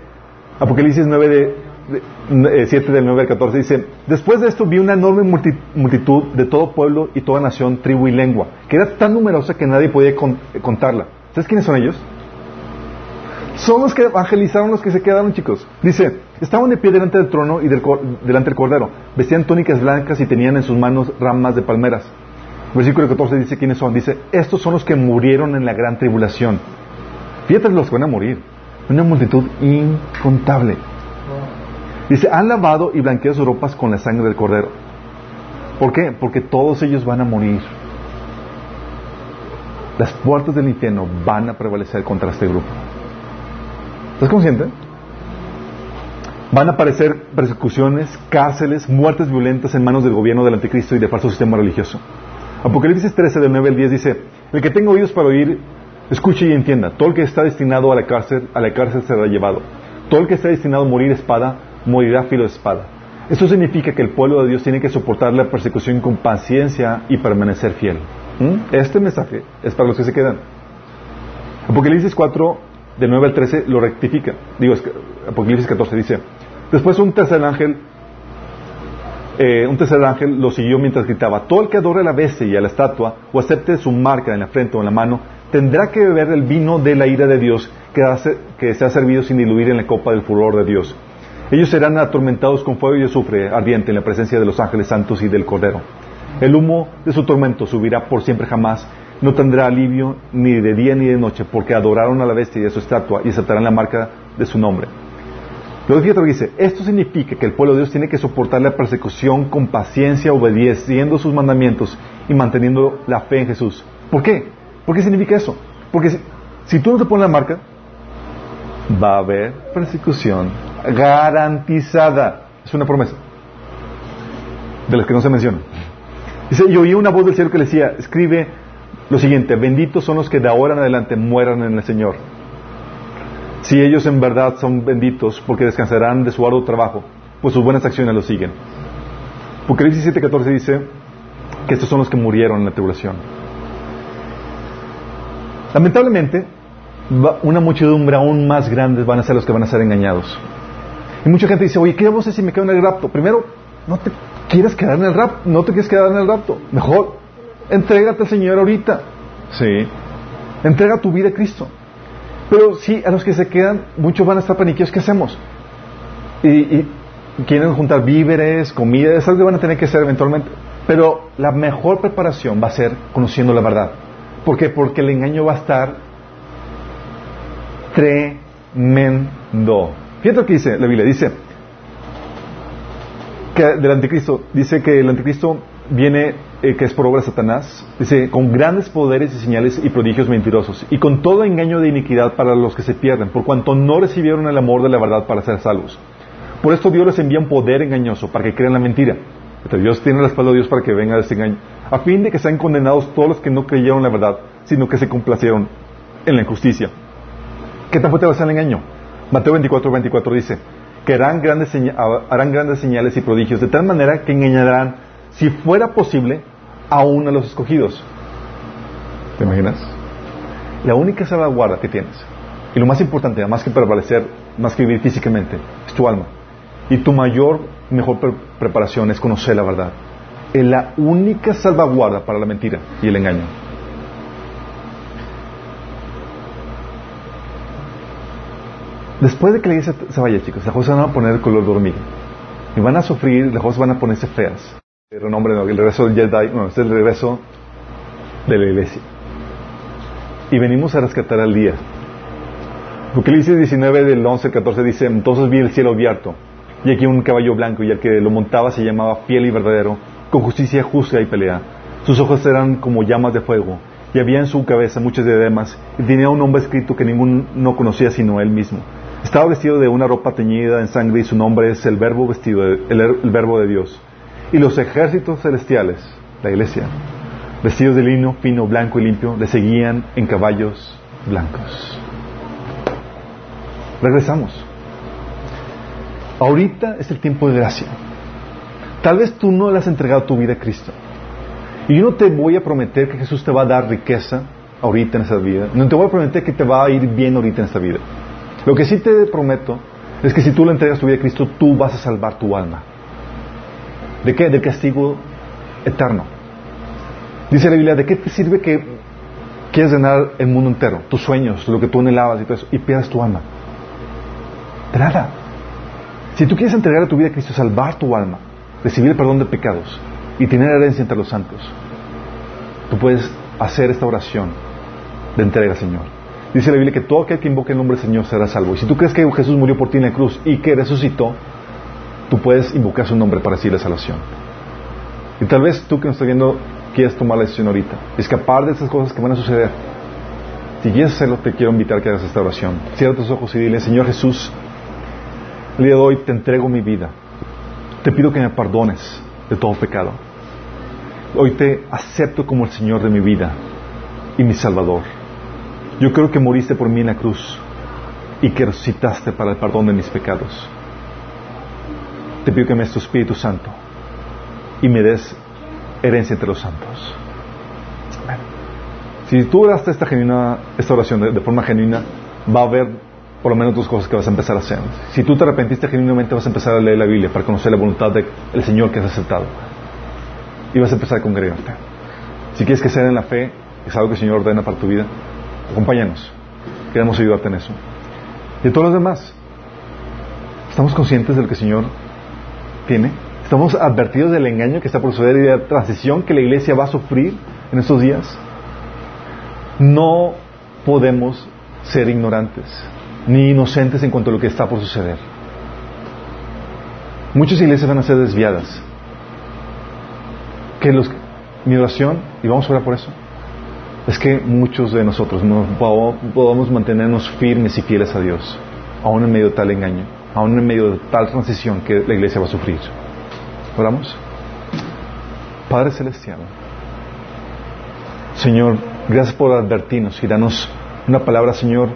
[SPEAKER 1] Apocalipsis 9 de, 7 eh, del 9 al 14 dice, después de esto vi una enorme multitud de todo pueblo y toda nación, tribu y lengua, que era tan numerosa que nadie podía contarla. ¿Sabes quiénes son ellos? Son los que evangelizaron los que se quedaron, chicos. Dice, estaban de pie delante del trono y delante del cordero. Vestían túnicas blancas y tenían en sus manos ramas de palmeras. Versículo 14 dice quiénes son. Dice, estos son los que murieron en la gran tribulación. Fíjate los que van a morir. Una multitud incontable. Dice, han lavado y blanqueado sus ropas con la sangre del cordero. ¿Por qué? Porque todos ellos van a morir. Las puertas del infierno van a prevalecer contra este grupo. ¿Estás consciente? Van a aparecer persecuciones, cárceles, muertes violentas en manos del gobierno del anticristo y de falso sistema religioso. Apocalipsis 13 del 9 al 10 dice, el que tenga oídos para oír, escuche y entienda. Todo el que está destinado a la cárcel, a la cárcel será llevado. Todo el que está destinado a morir espada, morirá filo de espada. Esto significa que el pueblo de Dios tiene que soportar la persecución con paciencia y permanecer fiel. ¿Mm? Este mensaje es para los que se quedan. Apocalipsis 4, de 9 al 13, lo rectifica. Digo, Apocalipsis 14 dice, después un tercer ángel, eh, un tercer ángel lo siguió mientras gritaba, todo el que adore a la bestia y a la estatua, o acepte su marca en la frente o en la mano, tendrá que beber el vino de la ira de Dios que, que se ha servido sin diluir en la copa del furor de Dios. Ellos serán atormentados con fuego y azufre ardiente en la presencia de los ángeles santos y del Cordero. El humo de su tormento subirá por siempre jamás. No tendrá alivio ni de día ni de noche, porque adoraron a la bestia y a su estatua y aceptarán la marca de su nombre. Luego fíjate lo que dice, esto significa que el pueblo de Dios tiene que soportar la persecución con paciencia, obedeciendo sus mandamientos y manteniendo la fe en Jesús. ¿Por qué? ¿Por qué significa eso? Porque si, si tú no te pones la marca, va a haber persecución garantizada. Es una promesa de las que no se menciona. Dice, y oí una voz del cielo que le decía, escribe lo siguiente, benditos son los que de ahora en adelante mueran en el Señor. Si ellos en verdad son benditos porque descansarán de su arduo trabajo, pues sus buenas acciones los siguen. Apocalipsis 7:14 dice que estos son los que murieron en la tribulación. Lamentablemente, una muchedumbre aún más grande van a ser los que van a ser engañados. Y mucha gente dice, oye, ¿qué vamos a hacer si me quedo en el rapto? Primero, no te quieres quedar en el rapto, no te quieres quedar en el rapto. Mejor, entrégate al Señor ahorita. Sí. Entrega tu vida a Cristo. Pero sí, a los que se quedan, muchos van a estar paniqueados. ¿Qué hacemos? Y, quieren juntar víveres, comida, es algo que van a tener que hacer eventualmente. Pero la mejor preparación va a ser conociendo la verdad. ¿Por qué? Porque el engaño va a estar tremendo. Fíjate lo que dice la Biblia. Dice que del anticristo, dice que el anticristo viene, eh, que es por obra de Satanás, dice, con grandes poderes y señales y prodigios mentirosos, y con todo engaño de iniquidad para los que se pierden, por cuanto no recibieron el amor de la verdad para ser salvos. Por esto Dios les envía un poder engañoso para que crean la mentira. Dios tiene la espalda de Dios para que venga ese engaño, a fin de que sean condenados todos los que no creyeron la verdad, sino que se complacieron en la injusticia. ¿Qué tan fuerte va a ser el engaño? Mateo 24, 24 dice, que harán grandes, harán grandes señales y prodigios, de tal manera que engañarán si fuera posible, aún a los escogidos. ¿Te imaginas? La única salvaguarda que tienes, y lo más importante, más que prevalecer, más que vivir físicamente, es tu alma. Y tu mayor, mejor preparación es conocer la verdad. Es la única salvaguarda para la mentira y el engaño. Después de que la iglesia se vaya, chicos, las cosas van a poner color de. Y van a sufrir, las cosas van a ponerse feas el renombre, el regreso del Jedi, no, es el regreso de la iglesia. Y venimos a rescatar al día. Apocalipsis 19 del 11 al 14 dice, entonces vi el cielo abierto, y aquí un caballo blanco, y el que lo montaba se llamaba fiel y verdadero, con justicia justa y pelea. Sus ojos eran como llamas de fuego, y había en su cabeza muchas diademas, y tenía un nombre escrito que ninguno no conocía sino él mismo. Estaba vestido de una ropa teñida en sangre, y su nombre es el verbo vestido, el verbo de Dios. Y los ejércitos celestiales, la iglesia, vestidos de lino fino, blanco y limpio, le seguían en caballos blancos. Regresamos. Ahorita es el tiempo de gracia. Tal vez tú no le has entregado tu vida a Cristo. Y yo no te voy a prometer que Jesús te va a dar riqueza ahorita en esta vida. No te voy a prometer que te va a ir bien ahorita en esta vida. Lo que sí te prometo es que si tú le entregas tu vida a Cristo, tú vas a salvar tu alma. ¿De qué? Del castigo eterno. Dice la Biblia, ¿de qué te sirve que quieres ganar el mundo entero, tus sueños, lo que tú anhelabas y todo eso, y pierdas tu alma? De nada. Si tú quieres entregar tu vida a Cristo, salvar tu alma, recibir el perdón de pecados y tener herencia entre los santos, tú puedes hacer esta oración de entrega Señor. Dice la Biblia que todo aquel que invoque el nombre del Señor será salvo. Y si tú crees que Jesús murió por ti en la cruz y que resucitó, tú puedes invocar su nombre para la salvación. Y tal vez tú que nos estás viendo quieres tomar la decisión ahorita, escapar de esas cosas que van a suceder. Si quieres hacerlo, te quiero invitar a que hagas esta oración. Cierra tus ojos y dile, Señor Jesús, el día de hoy te entrego mi vida. Te pido que me perdones de todo pecado. Hoy te acepto como el Señor de mi vida y mi Salvador. Yo creo que moriste por mí en la cruz y que resucitaste para el perdón de mis pecados te pido que me des tu Espíritu Santo y me des herencia entre los santos. Si tú oraste esta, genuina, esta oración de, forma genuina, va a haber por lo menos dos cosas que vas a empezar a hacer. Si tú te arrepentiste genuinamente, vas a empezar a leer la Biblia para conocer la voluntad del Señor que has aceptado. Y vas a empezar a congregarte. Si quieres que sea en la fe, es algo que el Señor ordena para tu vida, acompáñanos. Queremos ayudarte en eso. Y todos los demás, ¿estamos conscientes de lo que el Señor tiene. Estamos advertidos del engaño que está por suceder y de la transición que la iglesia va a sufrir en estos días. No podemos ser ignorantes ni inocentes en cuanto a lo que está por suceder. Muchas iglesias van a ser desviadas. Que los, mi oración, y vamos a orar por eso, es que muchos de nosotros no podamos mantenernos firmes y fieles a Dios, aún en medio de tal engaño aún en medio de tal transición que la iglesia va a sufrir. ¿Oramos? Padre Celestial, Señor, gracias por advertirnos y darnos una palabra, Señor,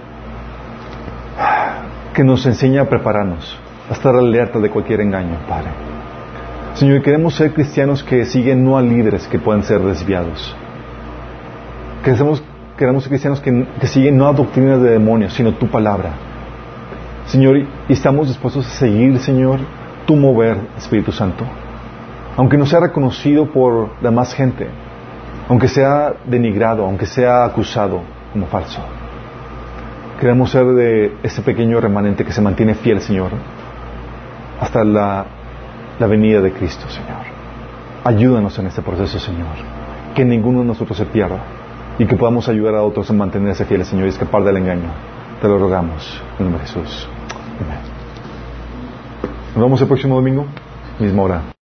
[SPEAKER 1] que nos enseña a prepararnos, a estar alerta de cualquier engaño, Padre. Señor, queremos ser cristianos que siguen no a líderes que puedan ser desviados. Queremos, queremos cristianos que, que siguen no a doctrinas de demonios, sino tu palabra. Señor, y estamos dispuestos a seguir, Señor, tu mover, Espíritu Santo. Aunque no sea reconocido por la más gente, aunque sea denigrado, aunque sea acusado como falso. Queremos ser de ese pequeño remanente que se mantiene fiel, Señor, hasta la, la venida de Cristo, Señor. Ayúdanos en este proceso, Señor. Que ninguno de nosotros se pierda y que podamos ayudar a otros a mantenerse fieles, Señor, y escapar del engaño. Te lo rogamos en nombre de Jesús. Amén. Nos vemos el próximo domingo, misma hora.